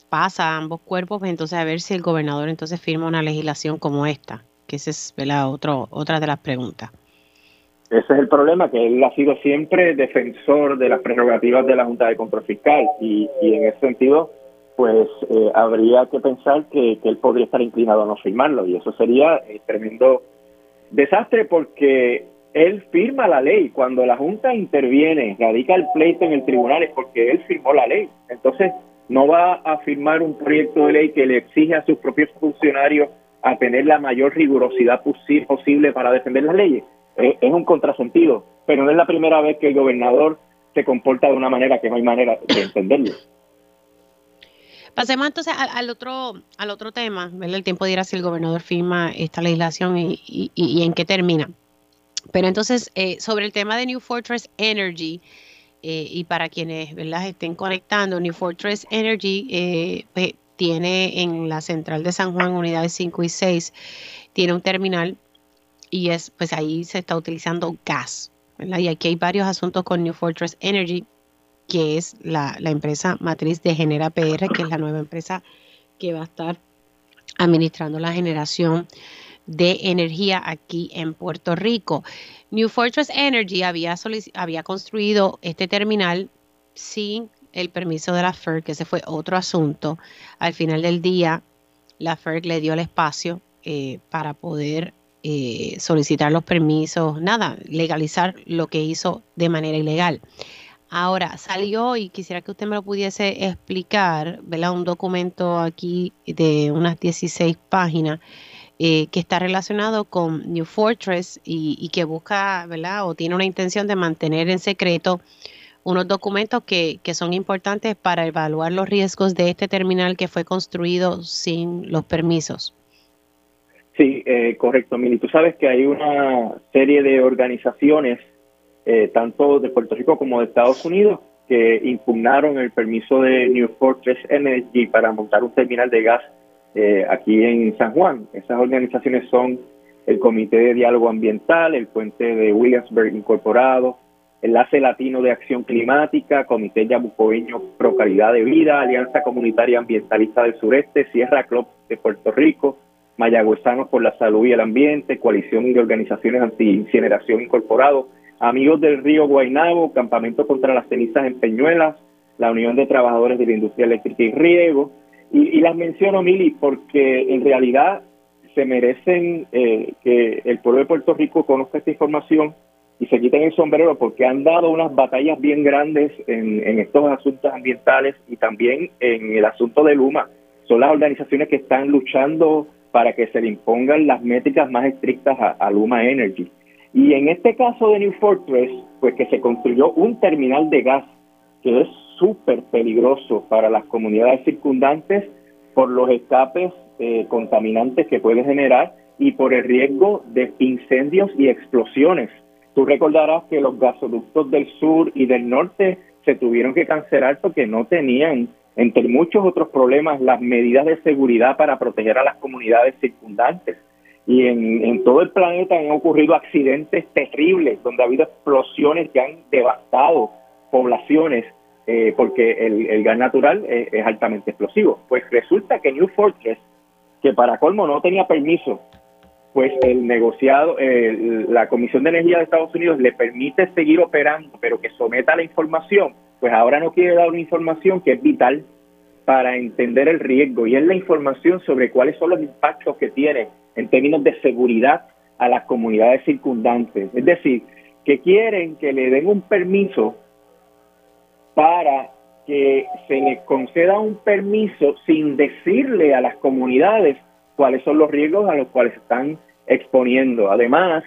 pasa a ambos cuerpos, pues entonces a ver si el gobernador entonces firma una legislación como esta, que esa es ¿verdad? Otro, otra de las preguntas. Ese es el problema, que él ha sido siempre defensor de las prerrogativas de la Junta de Control Fiscal y, en ese sentido, pues eh, habría que pensar que, él podría estar inclinado a no firmarlo y eso sería eh, tremendo desastre porque él firma la ley. Cuando la Junta interviene, radica el pleito en el tribunal es porque él firmó la ley. Entonces, no va a firmar un proyecto de ley que le exige a sus propios funcionarios a tener la mayor rigurosidad posible para defender las leyes es, un contrasentido, pero no es la primera vez que el gobernador se comporta de una manera que no hay manera de entenderlo. Pasemos entonces al, otro al otro tema, ¿verdad? El tiempo dirá si el gobernador firma esta legislación y, en qué termina. Pero entonces, eh, sobre el tema de New Fortress Energy, eh, y para quienes ¿verdad? estén conectando, New Fortress Energy eh, pues, tiene en la central de San Juan, unidades 5 y 6, tiene un terminal y es pues ahí se está utilizando gas. Y aquí hay varios asuntos con New Fortress Energy, que es la, empresa matriz de Genera PR, que es la nueva empresa que va a estar administrando la generación de energía aquí en Puerto Rico. New Fortress Energy había, construido este terminal sin el permiso de la FERC, que ese fue otro asunto. Al final del día, la FERC le dio el espacio eh, para poder eh, solicitar los permisos, nada, legalizar lo que hizo de manera ilegal. Ahora, salió y quisiera que usted me lo pudiese explicar, ¿verdad? Un documento aquí de unas 16 páginas eh, que está relacionado con New Fortress y, que busca, ¿verdad? O tiene una intención de mantener en secreto unos documentos que, que son importantes para evaluar los riesgos de este terminal que fue construido sin los permisos. Sí, eh, correcto, Mili. Tú sabes que hay una serie de organizaciones, eh, tanto de Puerto Rico como de Estados Unidos, que impugnaron el permiso de New Fortress Energy para montar un terminal de gas eh, aquí en San Juan. Esas organizaciones son el Comité de Diálogo Ambiental, el Puente de Williamsburg Incorporado, Enlace Latino de Acción Climática, Comité Yabucoeño Pro Calidad de Vida, Alianza Comunitaria Ambientalista del Sureste, Sierra Club de Puerto Rico, Mayagüezanos por la Salud y el Ambiente, Coalición de Organizaciones Anti-Incineración Incorporado, Amigos del Río Guainabo, Campamento contra las Cenizas en Peñuelas, la Unión de Trabajadores de la Industria Eléctrica y Riego. Y, las menciono, Mili, porque en realidad se merecen eh, que el pueblo de Puerto Rico conozca esta información y se quiten el sombrero porque han dado unas batallas bien grandes en, en estos asuntos ambientales y también en el asunto de Luma. Son las organizaciones que están luchando para que se le impongan las métricas más estrictas a, Luma Energy. Y en este caso de New Fortress, pues que se construyó un terminal de gas que es súper peligroso para las comunidades circundantes por los escapes eh, contaminantes que puede generar y por el riesgo de incendios y explosiones. Tú recordarás que los gasoductos del sur y del norte se tuvieron que cancelar porque no tenían entre muchos otros problemas, las medidas de seguridad para proteger a las comunidades circundantes. Y en, todo el planeta han ocurrido accidentes terribles, donde ha habido explosiones que han devastado poblaciones, eh, porque el, gas natural es, altamente explosivo. Pues resulta que New Fortress que para colmo no tenía permiso, pues el negociado, la Comisión de Energía de Estados Unidos le permite seguir operando, pero que someta la información, pues ahora no quiere dar una información que es vital para entender el riesgo y es la información sobre cuáles son los impactos que tiene en términos de seguridad a las comunidades circundantes. Es decir, que quieren que le den un permiso para que se les conceda un permiso sin decirle a las comunidades cuáles son los riesgos a los cuales están exponiendo. Además,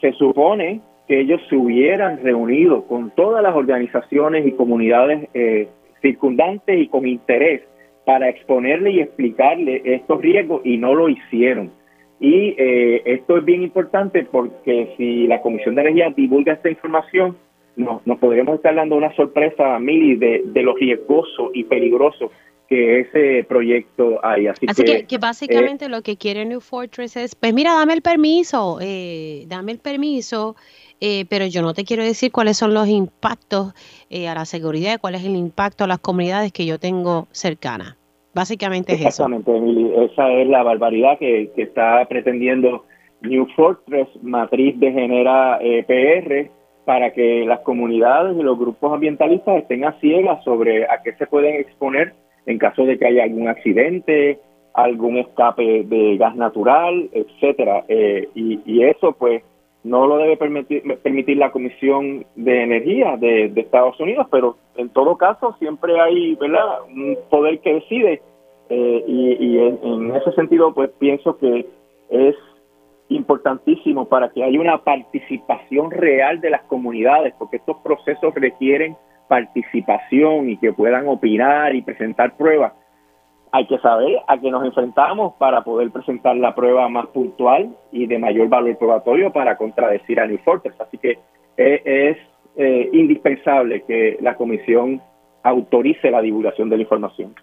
se supone que ellos se hubieran reunido con todas las organizaciones y comunidades eh, circundantes y con interés para exponerle y explicarle estos riesgos y no lo hicieron. Y eh, esto es bien importante porque si la Comisión de Energía divulga esta información, nos, nos podríamos estar dando una sorpresa, Mili, de, de lo riesgoso y peligroso que ese proyecto hay. Así, que, que, básicamente eh, lo que quiere New Fortress es, pues mira, dame el permiso, eh, dame el permiso, eh, pero yo no te quiero decir cuáles son los impactos a la seguridad, cuál es el impacto a las comunidades que yo tengo cercanas. Básicamente es eso. Exactamente, esa es la barbaridad que, que está pretendiendo New Fortress, matriz de Genera PR, para que las comunidades y los grupos ambientalistas estén a ciegas sobre a qué se pueden exponer en caso de que haya algún accidente, algún escape de gas natural, etcétera. Eh, y, eso, pues, no lo debe permitir, permitir la Comisión de Energía de, Estados Unidos, pero en todo caso siempre hay, ¿verdad?, un poder que decide. Eh, y, en, ese sentido, pues, pienso que es importantísimo para que haya una participación real de las comunidades, porque estos procesos requieren participación y que puedan opinar y presentar pruebas. Hay que saber a qué nos enfrentamos para poder presentar la prueba más puntual y de mayor valor probatorio para contradecir a New Fortress. Así que eh, es eh, indispensable que la comisión autorice la divulgación de la información.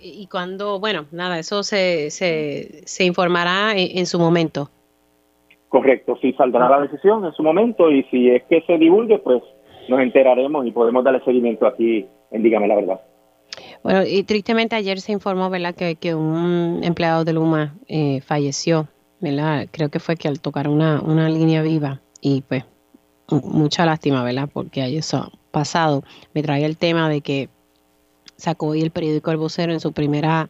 Y cuando, bueno, nada, eso se, se, se informará en, en, su momento. Correcto, sí, saldrá la decisión en su momento y si es que se divulgue, pues nos enteraremos y podemos darle seguimiento aquí en Dígame la Verdad. Bueno, y tristemente ayer se informó, ¿verdad?, que, un empleado de Luma eh, falleció, ¿verdad? Creo que fue que al tocar una, línea viva y pues mucha lástima, ¿verdad?, porque hay eso pasado. Me trae el tema de que sacó hoy el periódico El Vocero en su primera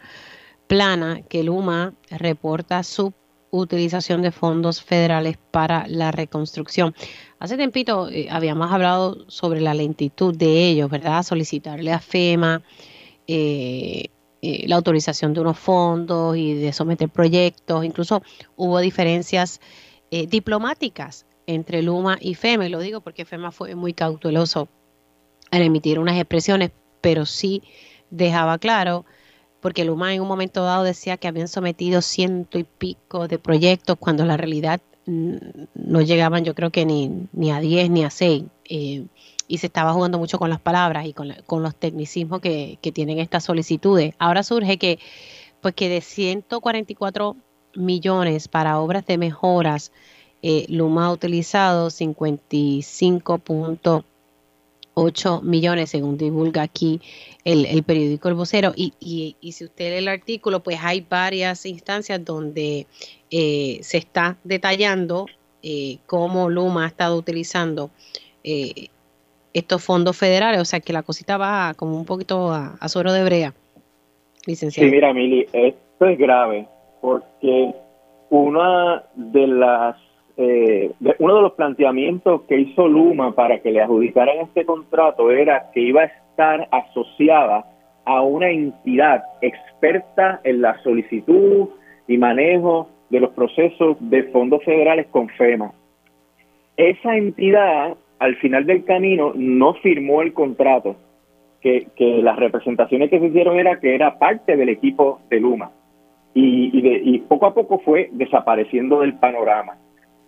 plana que Luma reporta su utilización de fondos federales para la reconstrucción. Hace tiempito eh, habíamos hablado sobre la lentitud de ellos, ¿verdad? Solicitarle a FEMA eh, eh, la autorización de unos fondos y de someter proyectos. Incluso hubo diferencias diplomáticas entre Luma y FEMA. Y lo digo porque FEMA fue muy cauteloso al emitir unas expresiones, pero sí dejaba claro porque Luma en un momento dado decía que habían sometido ciento y pico de proyectos cuando la realidad no llegaban yo creo que ni, ni a 10 ni a 6 eh, y se estaba jugando mucho con las palabras y con, con los tecnicismos que, que, tienen estas solicitudes. Ahora surge que pues que de 144 millones para obras de mejoras, eh, Luma ha utilizado 55 8 millones, según divulga aquí el, periódico El Vocero. Y, y, si usted lee el artículo, pues hay varias instancias donde eh, se está detallando eh, cómo Luma ha estado utilizando eh, estos fondos federales. O sea que la cosita va como un poquito a, a suero de brea, licenciado. Sí, mira, Mili, esto es grave porque una de las eh, uno de los planteamientos que hizo Luma para que le adjudicaran este contrato era que iba a estar asociada a una entidad experta en la solicitud y manejo de los procesos de fondos federales con FEMA. Esa entidad, al final del camino, no firmó el contrato, que, las representaciones que se hicieron era que era parte del equipo de Luma. Y, y poco a poco fue desapareciendo del panorama.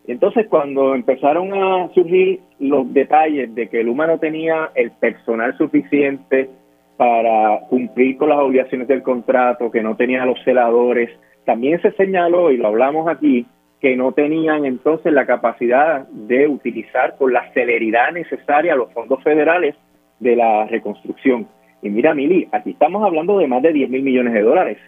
Entonces, cuando empezaron a surgir los detalles de que el no tenía el personal suficiente para cumplir con las obligaciones del contrato, que no tenía los celadores, también se señaló, y lo hablamos aquí, que no tenían entonces la capacidad de utilizar con la celeridad necesaria los fondos federales de la reconstrucción. Y mira, Mili, aquí estamos hablando de más de 10 mil millones de dólares.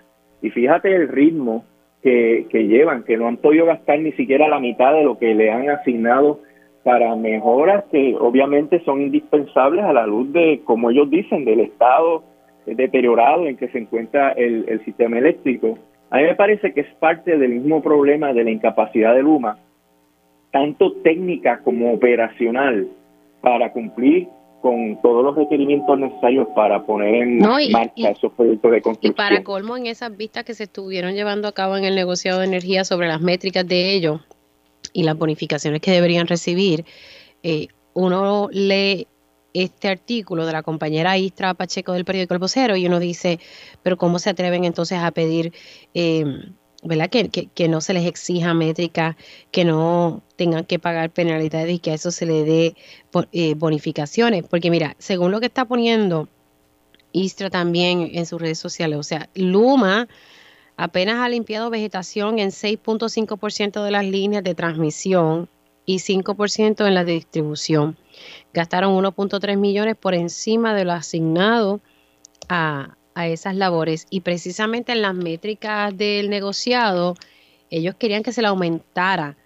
Y fíjate el ritmo que, llevan, que no han podido gastar ni siquiera la mitad de lo que le han asignado para mejoras que obviamente son indispensables a la luz de, como ellos dicen, del estado deteriorado en que se encuentra el, el sistema eléctrico. A mí me parece que es parte del mismo problema de la incapacidad de Luma, tanto técnica como operacional, para cumplir con todos los requerimientos necesarios para poner en marcha esos proyectos de construcción. Y para colmo, en esas vistas que se estuvieron llevando a cabo en el negociado de energía sobre las métricas de ellos y las bonificaciones que deberían recibir, eh, uno lee este artículo de la compañera Istra Pacheco del periódico El Vocero y uno dice, pero ¿cómo se atreven entonces a pedir... Eh, ¿verdad? Que, no se les exija métrica, que no tengan que pagar penalidades y que a eso se le dé eh, bonificaciones. Porque mira, según lo que está poniendo Istra también en sus redes sociales, o sea, Luma apenas ha limpiado vegetación en 6.5% de las líneas de transmisión y 5% en la de distribución. Gastaron 1.3 millones por encima de lo asignado a, a esas labores y precisamente en las métricas del negociado, ellos querían que se le aumentara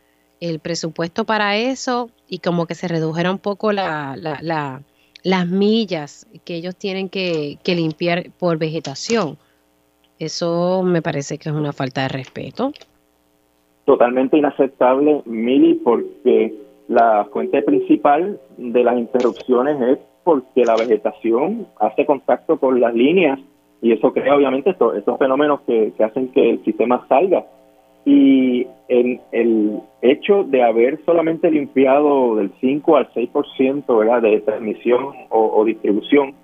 el presupuesto para eso y como que se redujera un poco la, la, las millas que ellos tienen que, que limpiar por vegetación. Eso me parece que es una falta de respeto. Totalmente inaceptable, Mili, porque la fuente principal de las interrupciones es porque la vegetación hace contacto con las líneas y eso crea obviamente estos, fenómenos que, hacen que el sistema salga. Y el hecho de haber solamente limpiado del 5 al 6% ¿verdad? de transmisión o, distribución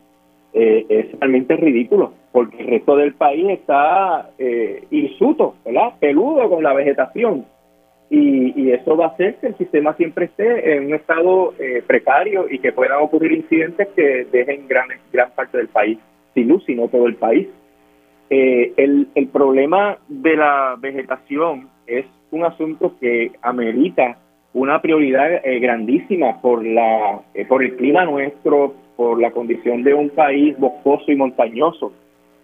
eh, es realmente ridículo, porque el resto del país está eh, hirsuto, peludo con la vegetación. Y, y, eso va a hacer que el sistema siempre esté en un estado eh, precario y que puedan ocurrir incidentes que dejen gran, gran parte del país sin luz, sino todo el país. Eh, el, el problema de la vegetación es un asunto que amerita una prioridad eh, grandísima por la eh, por el clima nuestro, por la condición de un país boscoso y montañoso.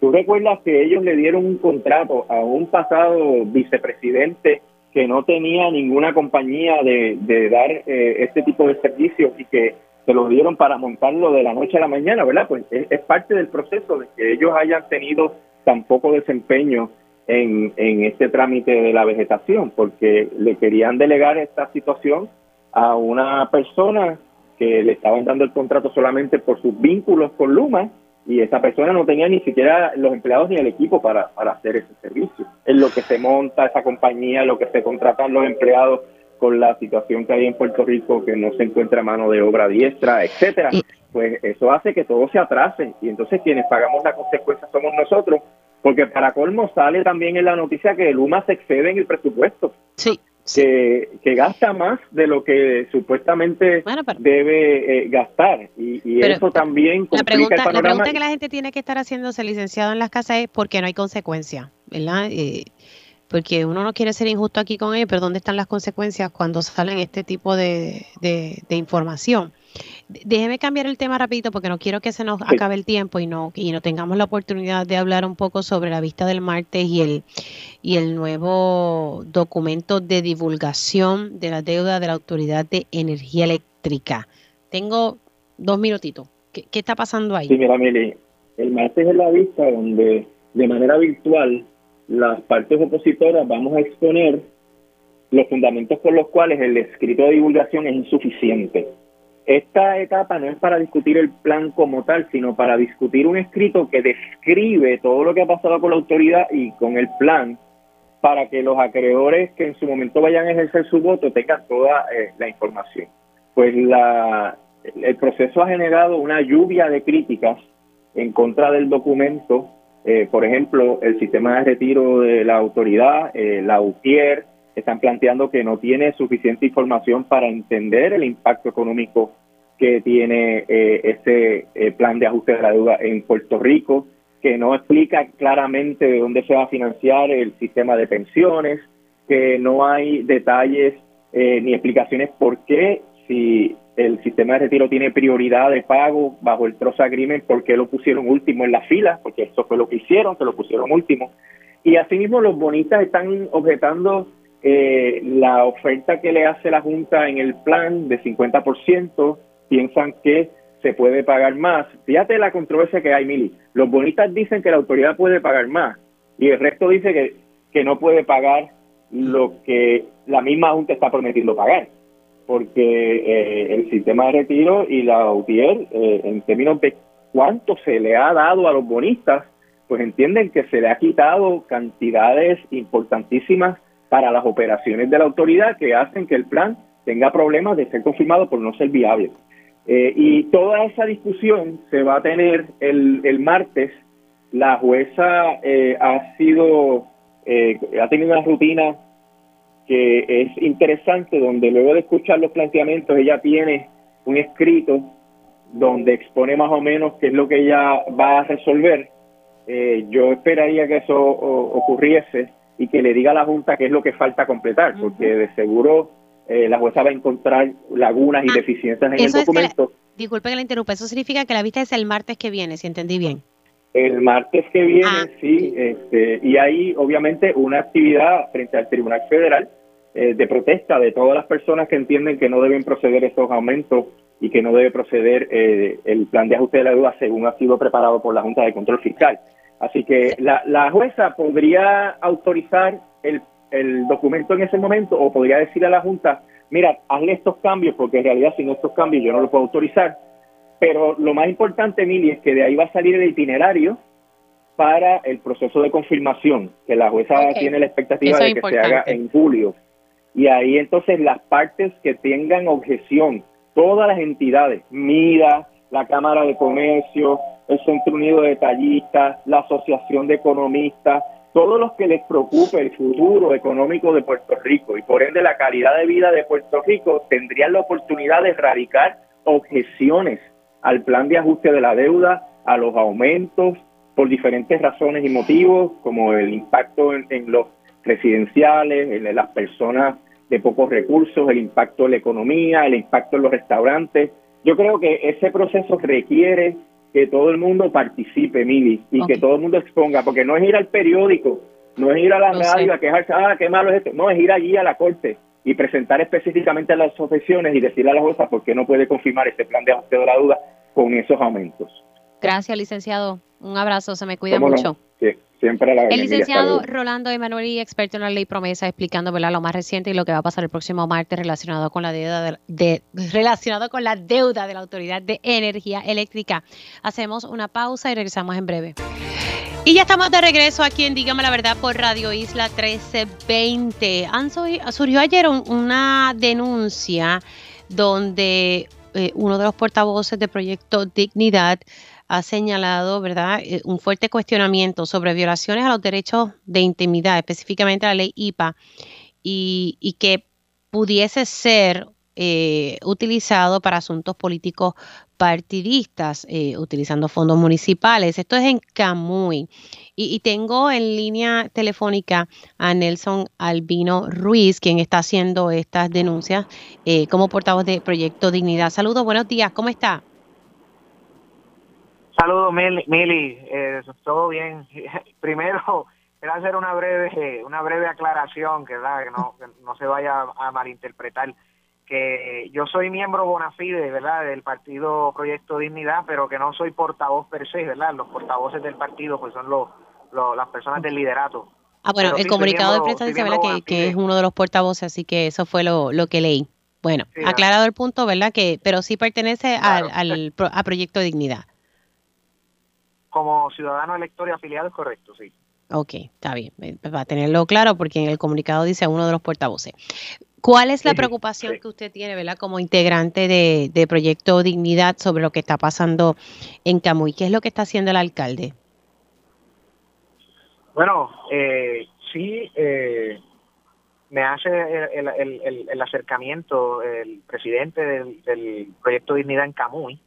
Tú recuerdas que ellos le dieron un contrato a un pasado vicepresidente que no tenía ninguna compañía de, de dar este tipo de servicios y que se lo dieron para montarlo de la noche a la mañana, ¿verdad? Pues es, parte del proceso de que ellos hayan tenido tan poco desempeño en, en este trámite de la vegetación, porque le querían delegar esta situación a una persona que le estaban dando el contrato solamente por sus vínculos con Luma y esa persona no tenía ni siquiera los empleados ni el equipo para, para hacer ese servicio. Es lo que se monta esa compañía, lo que se contratan los empleados con la situación que hay en Puerto Rico, que no se encuentra mano de obra diestra, etcétera, pues eso hace que todo se atrase y entonces quienes pagamos la consecuencia somos nosotros, porque para colmo sale también en la noticia que el UMA se excede en el presupuesto. Sí. Que, que gasta más de lo que supuestamente debe eh, gastar y, eso también la pregunta, el la pregunta que la gente tiene que estar haciéndose licenciado en las casas es por qué no hay consecuencia, ¿verdad? Eh, porque uno no quiere ser injusto aquí con ellos, pero ¿dónde están las consecuencias cuando salen este tipo de, información? Déjeme cambiar el tema rapidito porque no quiero que se nos acabe el tiempo y no y no tengamos la oportunidad de hablar un poco sobre la vista del martes y el y el nuevo documento de divulgación de la deuda de la Autoridad de Energía Eléctrica. Tengo dos minutitos. ¿Qué, qué está pasando ahí? Sí, mira, Mili, el martes es la vista donde de manera virtual las partes opositoras vamos a exponer los fundamentos por los cuales el escrito de divulgación es insuficiente. Esta etapa no es para discutir el plan como tal, sino para discutir un escrito que describe todo lo que ha pasado con la autoridad y con el plan para que los acreedores que en su momento vayan a ejercer su voto tengan toda eh, la información. Pues la, el proceso ha generado una lluvia de críticas en contra del documento eh, por ejemplo, el sistema de retiro de la autoridad, eh, la UTIER, están planteando que no tiene suficiente información para entender el impacto económico que tiene eh, ese plan de ajuste de la deuda en Puerto Rico, que no explica claramente de dónde se va a financiar el sistema de pensiones, que no hay detalles ni explicaciones por qué si el sistema de retiro tiene prioridad de pago bajo el Trust Agreement, ¿por qué lo pusieron último en la fila? Porque eso fue lo que hicieron, que lo pusieron último. Y asimismo los bonistas están objetando eh, la oferta que le hace la Junta en el plan de 50%, piensan que se puede pagar más. Fíjate la controversia que hay, Mili. Los bonistas dicen que la autoridad puede pagar más y el resto dice que, que no puede pagar lo que la misma Junta está prometiendo pagar. Porque eh, el sistema de retiro y la UTIER, eh, en términos de cuánto se le ha dado a los bonistas, pues entienden que se le ha quitado cantidades importantísimas para las operaciones de la autoridad que hacen que el plan tenga problemas de ser confirmado por no ser viable. Eh, y toda esa discusión se va a tener el, el martes. La jueza eh, ha sido, eh, ha tenido una rutina que es interesante, donde luego de escuchar los planteamientos, ella tiene un escrito donde expone más o menos qué es lo que ella va a resolver. yo esperaría que eso ocurriese y que le diga a la Junta qué es lo que falta completar, porque de seguro eh, la jueza va a encontrar lagunas y ah, deficiencias en el documento. disculpe que la interrumpa, eso significa que la vista es el martes que viene, si entendí bien. El martes que viene, ah, sí, este, y hay obviamente una actividad frente al Tribunal Federal eh, de protesta de todas las personas que entienden que no deben proceder estos aumentos y que no debe proceder eh, el plan de ajuste de la deuda según ha sido preparado por la Junta de Control Fiscal. Así que la, la jueza podría autorizar el el documento en ese momento o podría decir a la Junta, mira, hazle estos cambios porque en realidad sin estos cambios yo no lo puedo autorizar. Pero lo más importante, Mili, es que de ahí va a salir el itinerario para el proceso de confirmación, que la jueza tiene la expectativa de que se haga en julio. Y ahí entonces las partes que tengan objeción, todas las entidades, MIDA, la Cámara de Comercio, el Centro Unido de Detallistas, la Asociación de Economistas, todos los que les preocupe el futuro económico de Puerto Rico y por ende la calidad de vida de Puerto Rico tendrían la oportunidad de erradicar objeciones al plan de ajuste de la deuda, a los aumentos por diferentes razones y motivos, como el impacto en, los residenciales, en las personas de pocos recursos, el impacto en la economía, el impacto en los restaurantes. Yo creo que ese proceso requiere que todo el mundo participe, Mili, y que todo el mundo exponga, porque no es ir al periódico, no es ir a la radio a quejarse, ah, qué malo es esto, no, es ir allí a la corte y presentar específicamente las objeciones y decirle a la jueza por qué no puede confirmar este plan de ajuste de la duda con esos aumentos. Gracias, licenciado. Un abrazo, se me cuida mucho. Siempre la El licenciado Rolando Emanuel, experto en la ley promesa, explicando lo más reciente y lo que va a pasar el próximo martes relacionado con la deuda de, relacionado con la deuda de la Autoridad de Energía Eléctrica. Hacemos una pausa y regresamos en breve. Y ya estamos de regreso aquí en Dígame la Verdad por Radio Isla 1320. surgió ayer una denuncia donde eh, uno de los portavoces de Proyecto Dignidad ha señalado, ¿verdad?, eh, un fuerte cuestionamiento sobre violaciones a los derechos de intimidad, específicamente la ley IPA, y, que pudiese ser eh, utilizado para asuntos políticos partidistas, eh, utilizando fondos municipales. Esto es en Camuy. Y, tengo en línea telefónica a Nelson Albino Ruiz, quien está haciendo estas denuncias como portavoz de Proyecto Dignidad. Saludos, buenos días, ¿cómo está? Saludos, Mili. Eh, todo bien. [laughs] Primero, quiero hacer una breve, una breve aclaración, que, que, no, no se vaya a malinterpretar. Que yo soy miembro bona fide, ¿verdad?, del partido Proyecto Dignidad, pero que no soy portavoz per se, ¿verdad? Los portavoces del partido pues son los, las personas del liderato. Ah, bueno, el comunicado de prensa dice, ¿verdad?, que, es uno de los portavoces, así que eso fue lo, lo que leí. Bueno, aclarado el punto, ¿verdad?, que pero sí pertenece al, al a Proyecto Dignidad como ciudadano elector y afiliado es correcto, sí. Ok, está bien, va a tenerlo claro porque en el comunicado dice uno de los portavoces. ¿Cuál es la preocupación que usted tiene, ¿verdad? como integrante de, Proyecto Dignidad sobre lo que está pasando en Camuy? ¿Qué es lo que está haciendo el alcalde? Bueno, eh, sí, eh, me hace el, acercamiento el presidente del, del Proyecto Dignidad en Camuy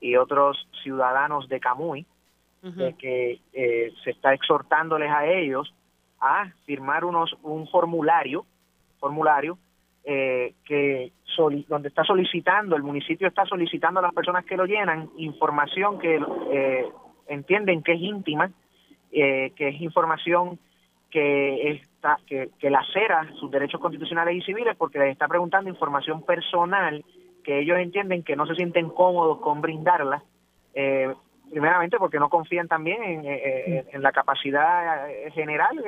y otros ciudadanos de Camuy de que eh, se está exhortándoles a ellos a firmar unos un formulario formulario eh, que donde está solicitando el municipio está solicitando a las personas que lo llenan información que eh, entienden que es íntima que es información que está que, que lacera sus derechos constitucionales y civiles porque les está preguntando información personal que ellos entienden que no se sienten cómodos con brindarla, eh, primeramente porque no confían también en, la capacidad general,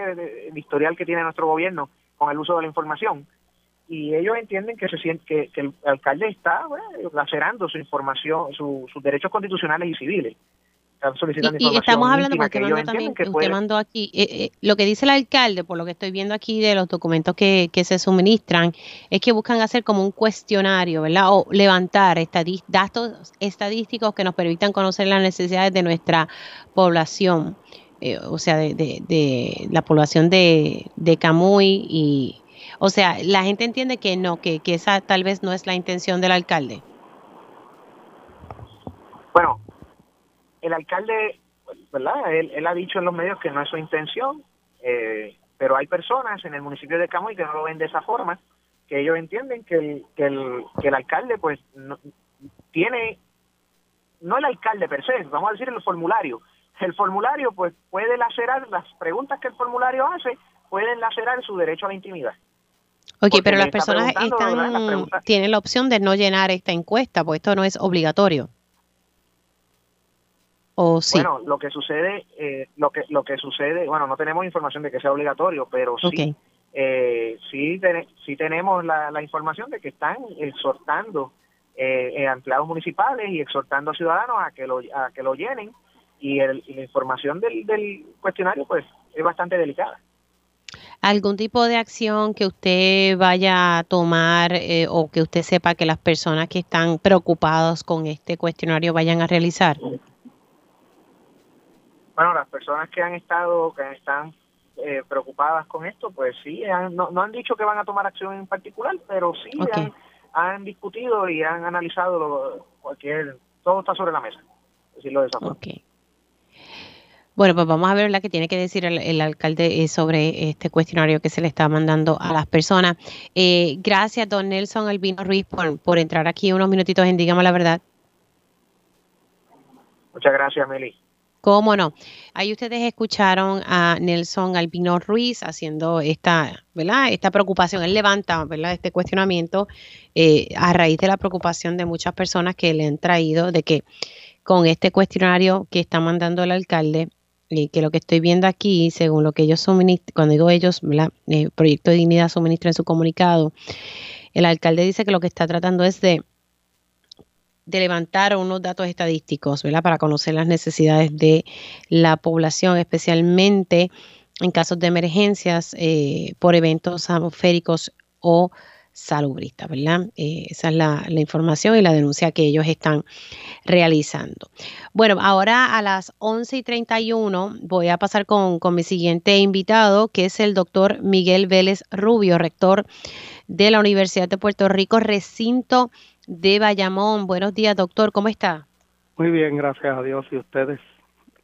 el historial que tiene nuestro gobierno con el uso de la información. Y ellos entienden que se siente, que, el alcalde está lacerando su información, sus derechos constitucionales y civiles y, estamos hablando porque mando también, usted mandó aquí, eh, eh, lo que dice el alcalde, por lo que estoy viendo aquí de los documentos que, se suministran, es que buscan hacer como un cuestionario, ¿verdad? O levantar datos estadísticos que nos permitan conocer las necesidades de nuestra población, eh, o sea, de, de, la población de, de Camuy y... O sea, la gente entiende que no, que, que esa tal vez no es la intención del alcalde. Bueno, el alcalde, ¿verdad? Él, ha dicho en los medios que no es su intención, eh, pero hay personas en el municipio de Camuy que no lo ven de esa forma, que ellos entienden que el, que el, que el alcalde pues no, tiene, no el alcalde per se, vamos a decir el formulario, el formulario pues puede lacerar las preguntas que el formulario hace, pueden lacerar su derecho a la intimidad. Ok, pero las personas están, tienen la opción de no llenar esta encuesta, pues esto no es obligatorio. Bueno, lo que sucede, eh, lo que lo que sucede, bueno, no tenemos información de que sea obligatorio, pero sí, eh, sí, sí tenemos la, información de que están exhortando eh, empleados municipales y exhortando a ciudadanos a que lo a que lo llenen y, la información del, del cuestionario, pues, es bastante delicada. Algún tipo de acción que usted vaya a tomar o que usted sepa que las personas que están preocupados con este cuestionario vayan a realizar? Bueno, las personas que han estado, que están eh, preocupadas con esto, pues sí, no, han dicho que van a tomar acción en particular, pero sí han, discutido y han analizado lo, cualquier, todo está sobre la mesa, decirlo de esa forma. Bueno, pues vamos a ver la que tiene que decir el, alcalde eh, sobre este cuestionario que se le está mandando a las personas. Eh, gracias, don Nelson Albino Ruiz, por, por entrar aquí unos minutitos en Dígame la Verdad. Muchas gracias, Meli. ¿Cómo no? Ahí ustedes escucharon a Nelson Albino Ruiz haciendo esta, ¿verdad? Esta preocupación. Él levanta, ¿verdad? Este cuestionamiento eh, a raíz de la preocupación de muchas personas que le han traído de que con este cuestionario que está mandando el alcalde, y que lo que estoy viendo aquí, según lo que ellos suministran, cuando digo ellos, ¿verdad? El eh, Proyecto de Dignidad suministra en su comunicado, el alcalde dice que lo que está tratando es de de levantar unos datos estadísticos, ¿verdad? Para conocer las necesidades de la población, especialmente en casos de emergencias eh, por eventos atmosféricos o salubristas, ¿verdad? Eh, esa es la, información y la denuncia que ellos están realizando. Bueno, ahora a las 11 y 31 voy a pasar con, con mi siguiente invitado, que es el doctor Miguel Vélez Rubio, rector de la Universidad de Puerto Rico, recinto de Bayamón. Buenos días, doctor, ¿cómo está? Muy bien, gracias a Dios y ustedes.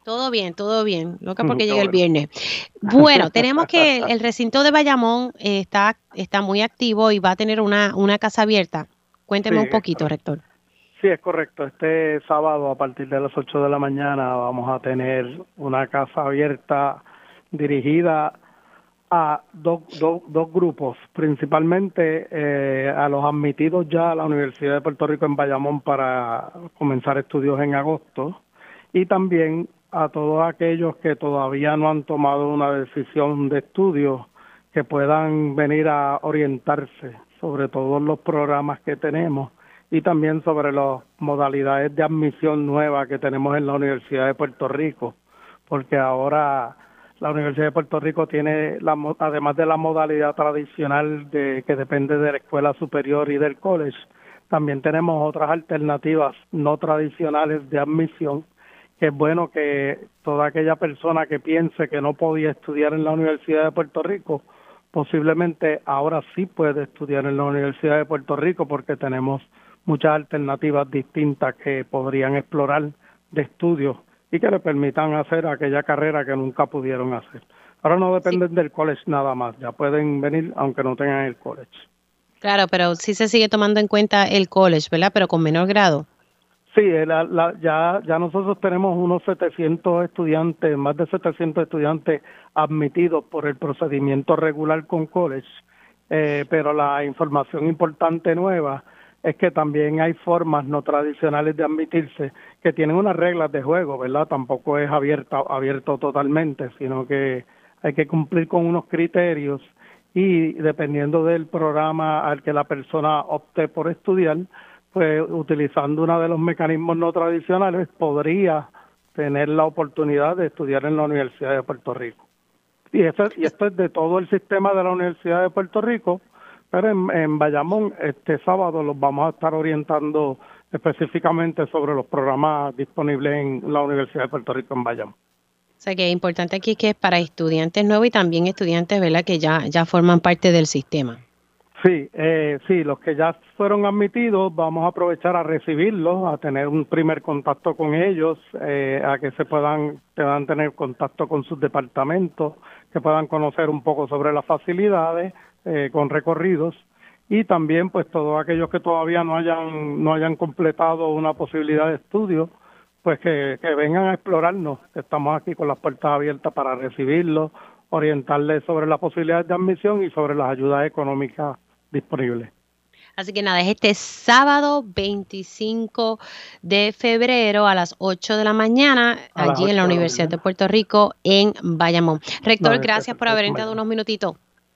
Todo bien, todo bien. Loca [laughs] porque llega el viernes. [laughs] Bueno, tenemos que el, recinto de Bayamón eh, está, está muy activo y va a tener una, una casa abierta. Cuénteme un poquito, rector. Sí, es correcto. Este sábado a partir de las 8 de la mañana vamos a tener una casa abierta dirigida a dos, dos grupos, principalmente eh, a los admitidos ya a la Universidad de Puerto Rico en Bayamón para comenzar estudios en agosto. Y también a todos aquellos que todavía no han tomado una decisión de estudio que puedan venir a orientarse sobre todos los programas que tenemos y también sobre las modalidades de admisión nuevas que tenemos en la Universidad de Puerto Rico, porque ahora la Universidad de Puerto Rico tiene, la, además de la modalidad tradicional de que depende de la escuela superior y del college, también tenemos otras alternativas no tradicionales de admisión, que es bueno que toda aquella persona que piense que no podía estudiar en la Universidad de Puerto Rico, posiblemente ahora sí puede estudiar en la Universidad de Puerto Rico porque tenemos muchas alternativas distintas que podrían explorar de estudios y que le permitan hacer aquella carrera que nunca pudieron hacer. Ahora no dependen del college nada más, ya pueden venir aunque no tengan el college. Claro, pero sí se sigue tomando en cuenta el college, ¿verdad? Pero con menor grado. Sí, ya, ya nosotros tenemos unos 700 estudiantes, más de 700 estudiantes admitidos por el procedimiento regular con college, eh, pero la información importante nueva es que también hay formas no tradicionales de admitirse que tienen unas reglas de juego, ¿verdad? Tampoco es abierto, abierto totalmente, sino que hay que cumplir con unos criterios y dependiendo del programa al que la persona opte por estudiar, pues utilizando uno de los mecanismos no tradicionales, podría tener la oportunidad de estudiar en la Universidad de Puerto Rico. Y, esto, y esto es de todo el sistema de la Universidad de Puerto Rico, pero en Bayamón este sábado los vamos a estar orientando específicamente sobre los programas disponibles en la Universidad de Puerto Rico en Bayamón. O sea que es importante aquí que es para estudiantes nuevos y también estudiantes ¿verdad? que ya, ya forman parte del sistema. Sí, eh, sí, los que ya fueron admitidos, vamos a aprovechar a recibirlos, a tener un primer contacto con ellos, eh, a que se puedan, puedan tener contacto con sus departamentos, que puedan conocer un poco sobre las facilidades eh, con recorridos y también pues todos aquellos que todavía no hayan no hayan completado una posibilidad de estudio pues que, que vengan a explorarnos estamos aquí con las puertas abiertas para recibirlos orientarles sobre las posibilidades de admisión y sobre las ayudas económicas disponible. Así que nada, es este sábado 25 de febrero a las 8 de la mañana, allí en la Universidad de, Puerto Rico, en Bayamón. Rector, gracias por haber entrado unos minutitos.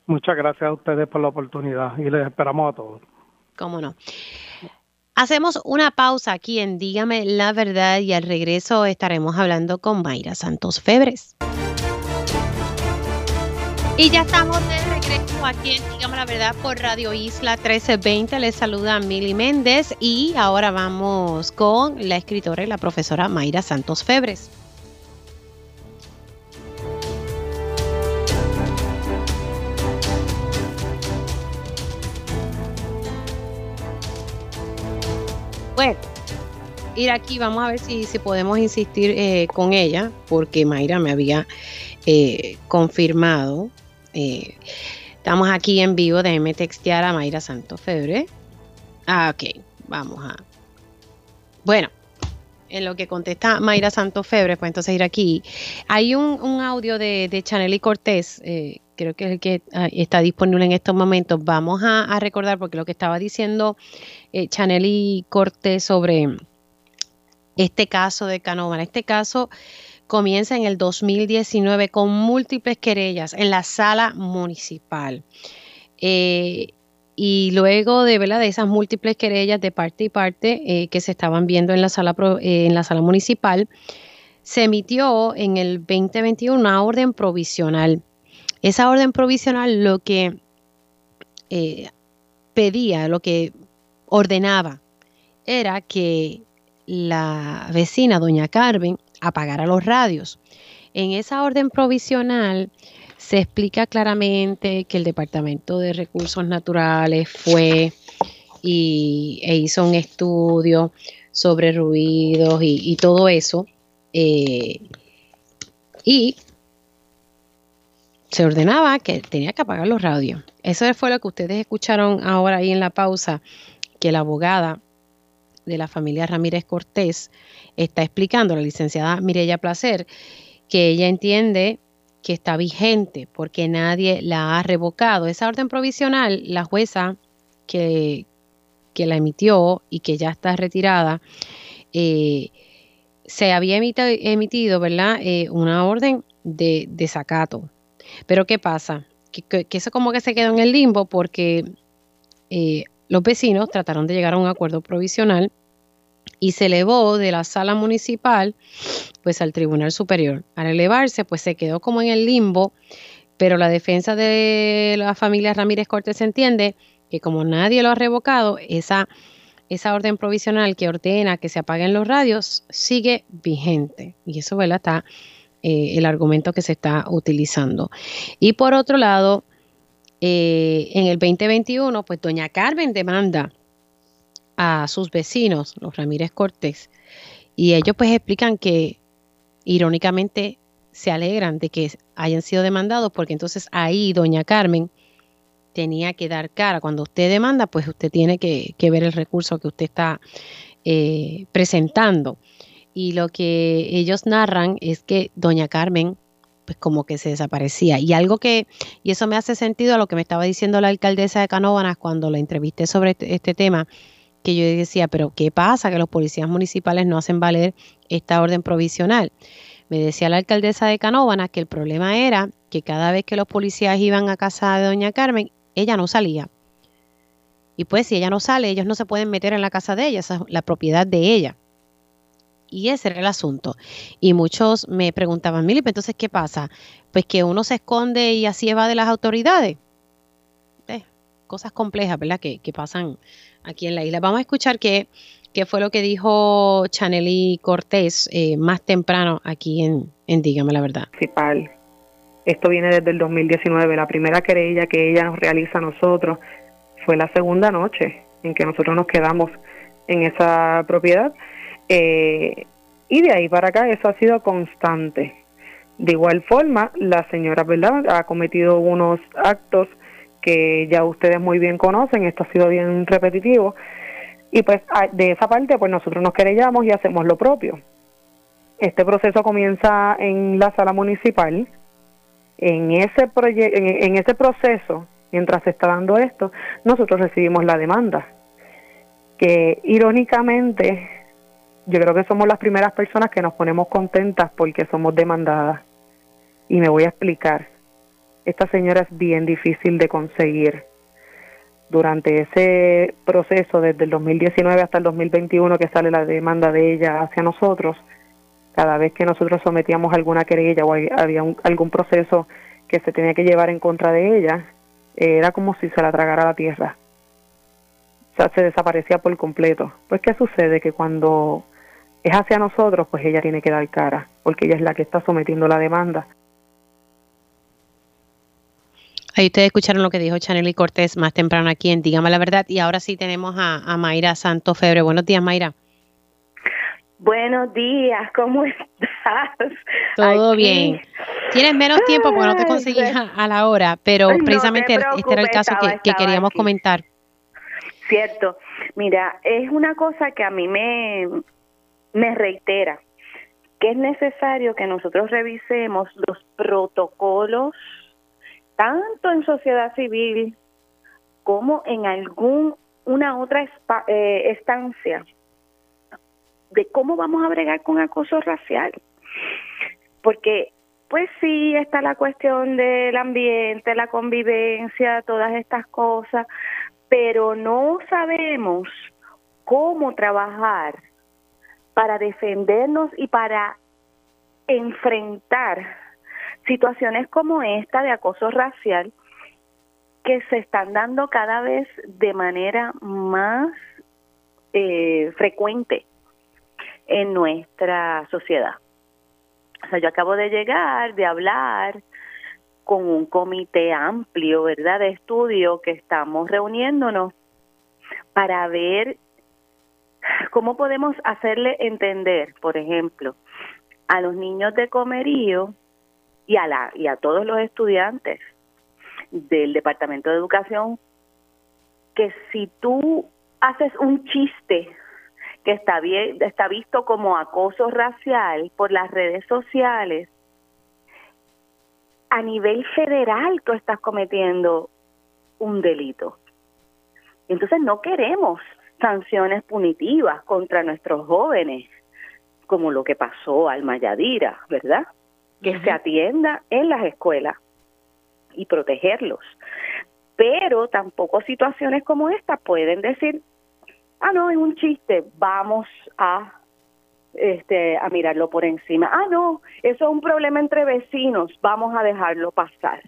Muchas gracias a ustedes por la oportunidad y les esperamos a todos. Cómo no. Hacemos una pausa aquí en Dígame la Verdad y al regreso estaremos hablando con Mayra Santos Febres. Y ya estamos de regreso aquí en Dígame la Verdad por Radio Isla 1320. Les saluda Mili Méndez y ahora vamos con la escritora y la profesora Mayra Santos Febres. Bueno, ir aquí, vamos a ver si, si podemos insistir eh, con ella, porque Mayra me había eh, confirmado eh, estamos aquí en vivo, déjenme textear a Mayra Santos Febre. Ah, ok, vamos a. Bueno, en lo que contesta Mayra Santos Febre, pues entonces ir aquí. Hay un, audio de, de Chanel Cortés, eh, creo que es el que ah, está disponible en estos momentos. Vamos a, recordar, porque lo que estaba diciendo eh, Chanel y Cortés sobre este caso de Canova, este caso comienza en el 2019 con múltiples querellas en la sala municipal. Eh, y luego de, de esas múltiples querellas de parte y parte eh, que se estaban viendo en la, sala, eh, en la sala municipal, se emitió en el 2021 una orden provisional. Esa orden provisional lo que pedía, lo que ordenaba, era que la vecina, doña Carmen, apagar a los radios. En esa orden provisional se explica claramente que el Departamento de Recursos Naturales fue y, e hizo un estudio sobre ruidos y, todo eso. Eh, y se ordenaba que tenía que apagar los radios. Eso fue lo que ustedes escucharon ahora ahí en la pausa, que la abogada de la familia Ramírez Cortés está explicando, la licenciada Mireya Placer, que ella entiende que está vigente porque nadie la ha revocado. Esa orden provisional, la jueza que, que la emitió y que ya está retirada, eh, se había emitido, ¿verdad? Eh, una orden de desacato. Pero ¿qué pasa? Que, eso como que se quedó en el limbo porque eh, los vecinos trataron de llegar a un acuerdo provisional y se elevó de la sala municipal pues al Tribunal Superior. Al elevarse pues se quedó como en el limbo, pero la defensa de la familia Ramírez Cortés entiende que como nadie lo ha revocado, esa, esa orden provisional que ordena que se apaguen los radios sigue vigente. Y eso ¿verdad? está eh, el argumento que se está utilizando. Y por otro lado, eh, en el 2021, pues doña Carmen demanda a sus vecinos, los Ramírez Cortés, y ellos pues explican que irónicamente se alegran de que hayan sido demandados porque entonces ahí doña Carmen tenía que dar cara. Cuando usted demanda, pues usted tiene que, ver el recurso que usted está eh, presentando. Y lo que ellos narran es que doña Carmen pues como que se desaparecía. Y algo que, y eso me hace sentido a lo que me estaba diciendo la alcaldesa de Canóvanas cuando la entrevisté sobre este, este tema, que yo decía, pero ¿qué pasa que los policías municipales no hacen valer esta orden provisional? Me decía la alcaldesa de Canóvanas que el problema era que cada vez que los policías iban a casa de doña Carmen, ella no salía. Y pues si ella no sale, ellos no se pueden meter en la casa de ella, esa es la propiedad de ella. Y ese era el asunto. Y muchos me preguntaban, Mili, entonces, ¿qué pasa? Pues que uno se esconde y así va de las autoridades. Cosas complejas, ¿verdad? Que, que, pasan aquí en la isla. Vamos a escuchar qué, qué fue lo que dijo Chanely Cortés eh, más temprano aquí en, en Dígame la Verdad. Principal. Esto viene desde el 2019. La primera querella que ella nos realiza a nosotros fue la segunda noche en que nosotros nos quedamos en esa propiedad eh, y de ahí para acá eso ha sido constante. De igual forma, la señora ¿verdad? ha cometido unos actos que ya ustedes muy bien conocen, esto ha sido bien repetitivo, y pues de esa parte pues nosotros nos querellamos y hacemos lo propio. Este proceso comienza en la sala municipal. En ese, en ese proceso, mientras se está dando esto, nosotros recibimos la demanda, que irónicamente yo creo que somos las primeras personas que nos ponemos contentas porque somos demandadas. Y me voy a explicar. Esta señora es bien difícil de conseguir. Durante ese proceso, desde el 2019 hasta el 2021 que sale la demanda de ella hacia nosotros, cada vez que nosotros sometíamos alguna querella o había algún proceso que se tenía que llevar en contra de ella, era como si se la tragara la tierra. O sea, se desaparecía por completo. Pues, ¿qué sucede? Que cuando es hacia nosotros, pues ella tiene que dar cara, porque ella es la que está sometiendo la demanda. Ahí ustedes escucharon lo que dijo Chanely Cortés más temprano aquí en Dígame la Verdad. Y ahora sí tenemos a, Mayra Santo Febre. Buenos días, Mayra. Buenos días, ¿cómo estás? Todo bien. Tienes menos tiempo porque no te conseguí a, la hora, pero precisamente este era el caso que queríamos comentar. Cierto. Mira, es una cosa que a mí me, me reitera que es necesario que nosotros revisemos los protocolos tanto en sociedad civil como en algún una otra eh, estancia de cómo vamos a bregar con acoso racial. Porque pues sí está la cuestión del ambiente, la convivencia, todas estas cosas, pero no sabemos cómo trabajar para defendernos y para enfrentar situaciones como esta de acoso racial que se están dando cada vez de manera más eh, frecuente en nuestra sociedad. O sea, yo acabo de llegar, de hablar con un comité amplio, ¿verdad?, de estudio que estamos reuniéndonos para ver ¿Cómo podemos hacerle entender, por ejemplo, a los niños de comerío y a, la, y a todos los estudiantes del Departamento de Educación que si tú haces un chiste que está bien está visto como acoso racial por las redes sociales a nivel federal tú estás cometiendo un delito. Entonces no queremos sanciones punitivas contra nuestros jóvenes, como lo que pasó al Mayadira, ¿verdad? Que se atienda en las escuelas y protegerlos. Pero tampoco situaciones como esta pueden decir, ah, no, es un chiste, vamos a este a mirarlo por encima. Ah, no, eso es un problema entre vecinos, vamos a dejarlo pasar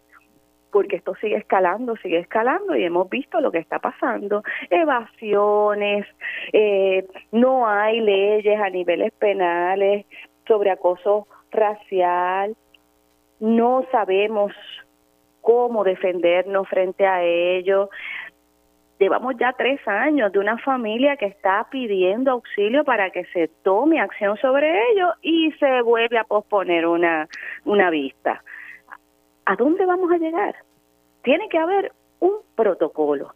porque esto sigue escalando, sigue escalando y hemos visto lo que está pasando, evasiones, eh, no hay leyes a niveles penales sobre acoso racial, no sabemos cómo defendernos frente a ello. Llevamos ya tres años de una familia que está pidiendo auxilio para que se tome acción sobre ello y se vuelve a posponer una, una vista. ¿A dónde vamos a llegar? Tiene que haber un protocolo.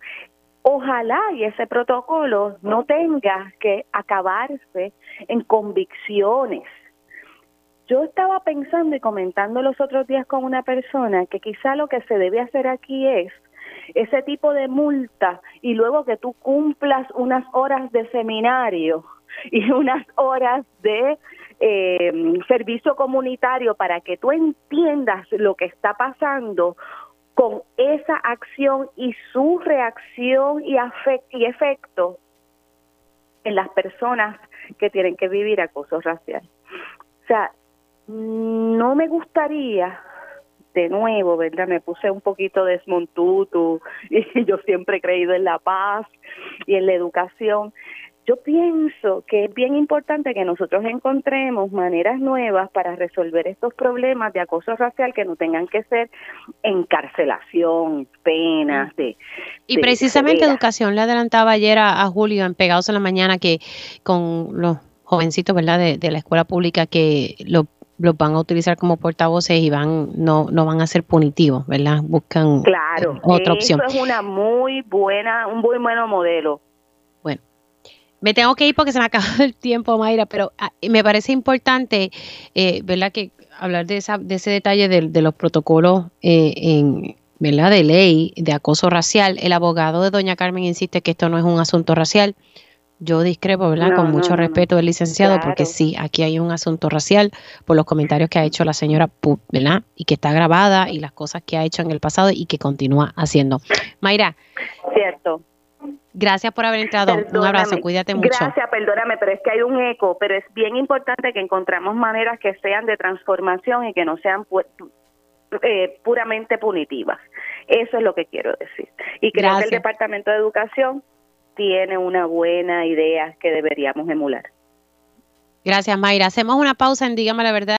Ojalá y ese protocolo no tenga que acabarse en convicciones. Yo estaba pensando y comentando los otros días con una persona que quizá lo que se debe hacer aquí es ese tipo de multa y luego que tú cumplas unas horas de seminario y unas horas de eh, servicio comunitario para que tú entiendas lo que está pasando, con esa acción y su reacción y, efecto en las personas que tienen que vivir acoso racial. O sea, no me gustaría, de nuevo, ¿verdad? Me puse un poquito desmontuto [laughs] y yo siempre he creído en la paz y en la educación, yo pienso que es bien importante que nosotros encontremos maneras nuevas para resolver estos problemas de acoso racial que no tengan que ser encarcelación, penas de... Y precisamente educación le adelantaba ayer a, Julio en Pegados en la Mañana que con los jovencitos, ¿verdad? De, la escuela pública que lo los van a utilizar como portavoces y van no no van a ser punitivos, ¿verdad? Buscan claro, otra opción. Eso es una muy buena un muy buen modelo me tengo que ir porque se me ha acabado el tiempo, Mayra, pero ah, me parece importante, eh, ¿verdad? Que hablar de, esa, de ese detalle de, los protocolos eh, en, ¿verdad? de ley de acoso racial. El abogado de doña Carmen insiste que esto no es un asunto racial. Yo discrepo, ¿verdad? Con mucho respeto del licenciado, porque sí, aquí hay un asunto racial por los comentarios que ha hecho la señora, ¿verdad? Y que está grabada y las cosas que ha hecho en el pasado y que continúa haciendo. Mayra. Cierto. Gracias por haber entrado. Un abrazo, cuídate mucho. Gracias, perdóname, pero es que hay un eco, pero es bien importante que encontramos maneras que sean de transformación y que no sean eh, puramente punitivas. Eso es lo que quiero decir. Y creo que el Departamento de Educación tiene una buena idea que deberíamos emular. Gracias, Mayra. Hacemos una pausa en Dígame la Verdad.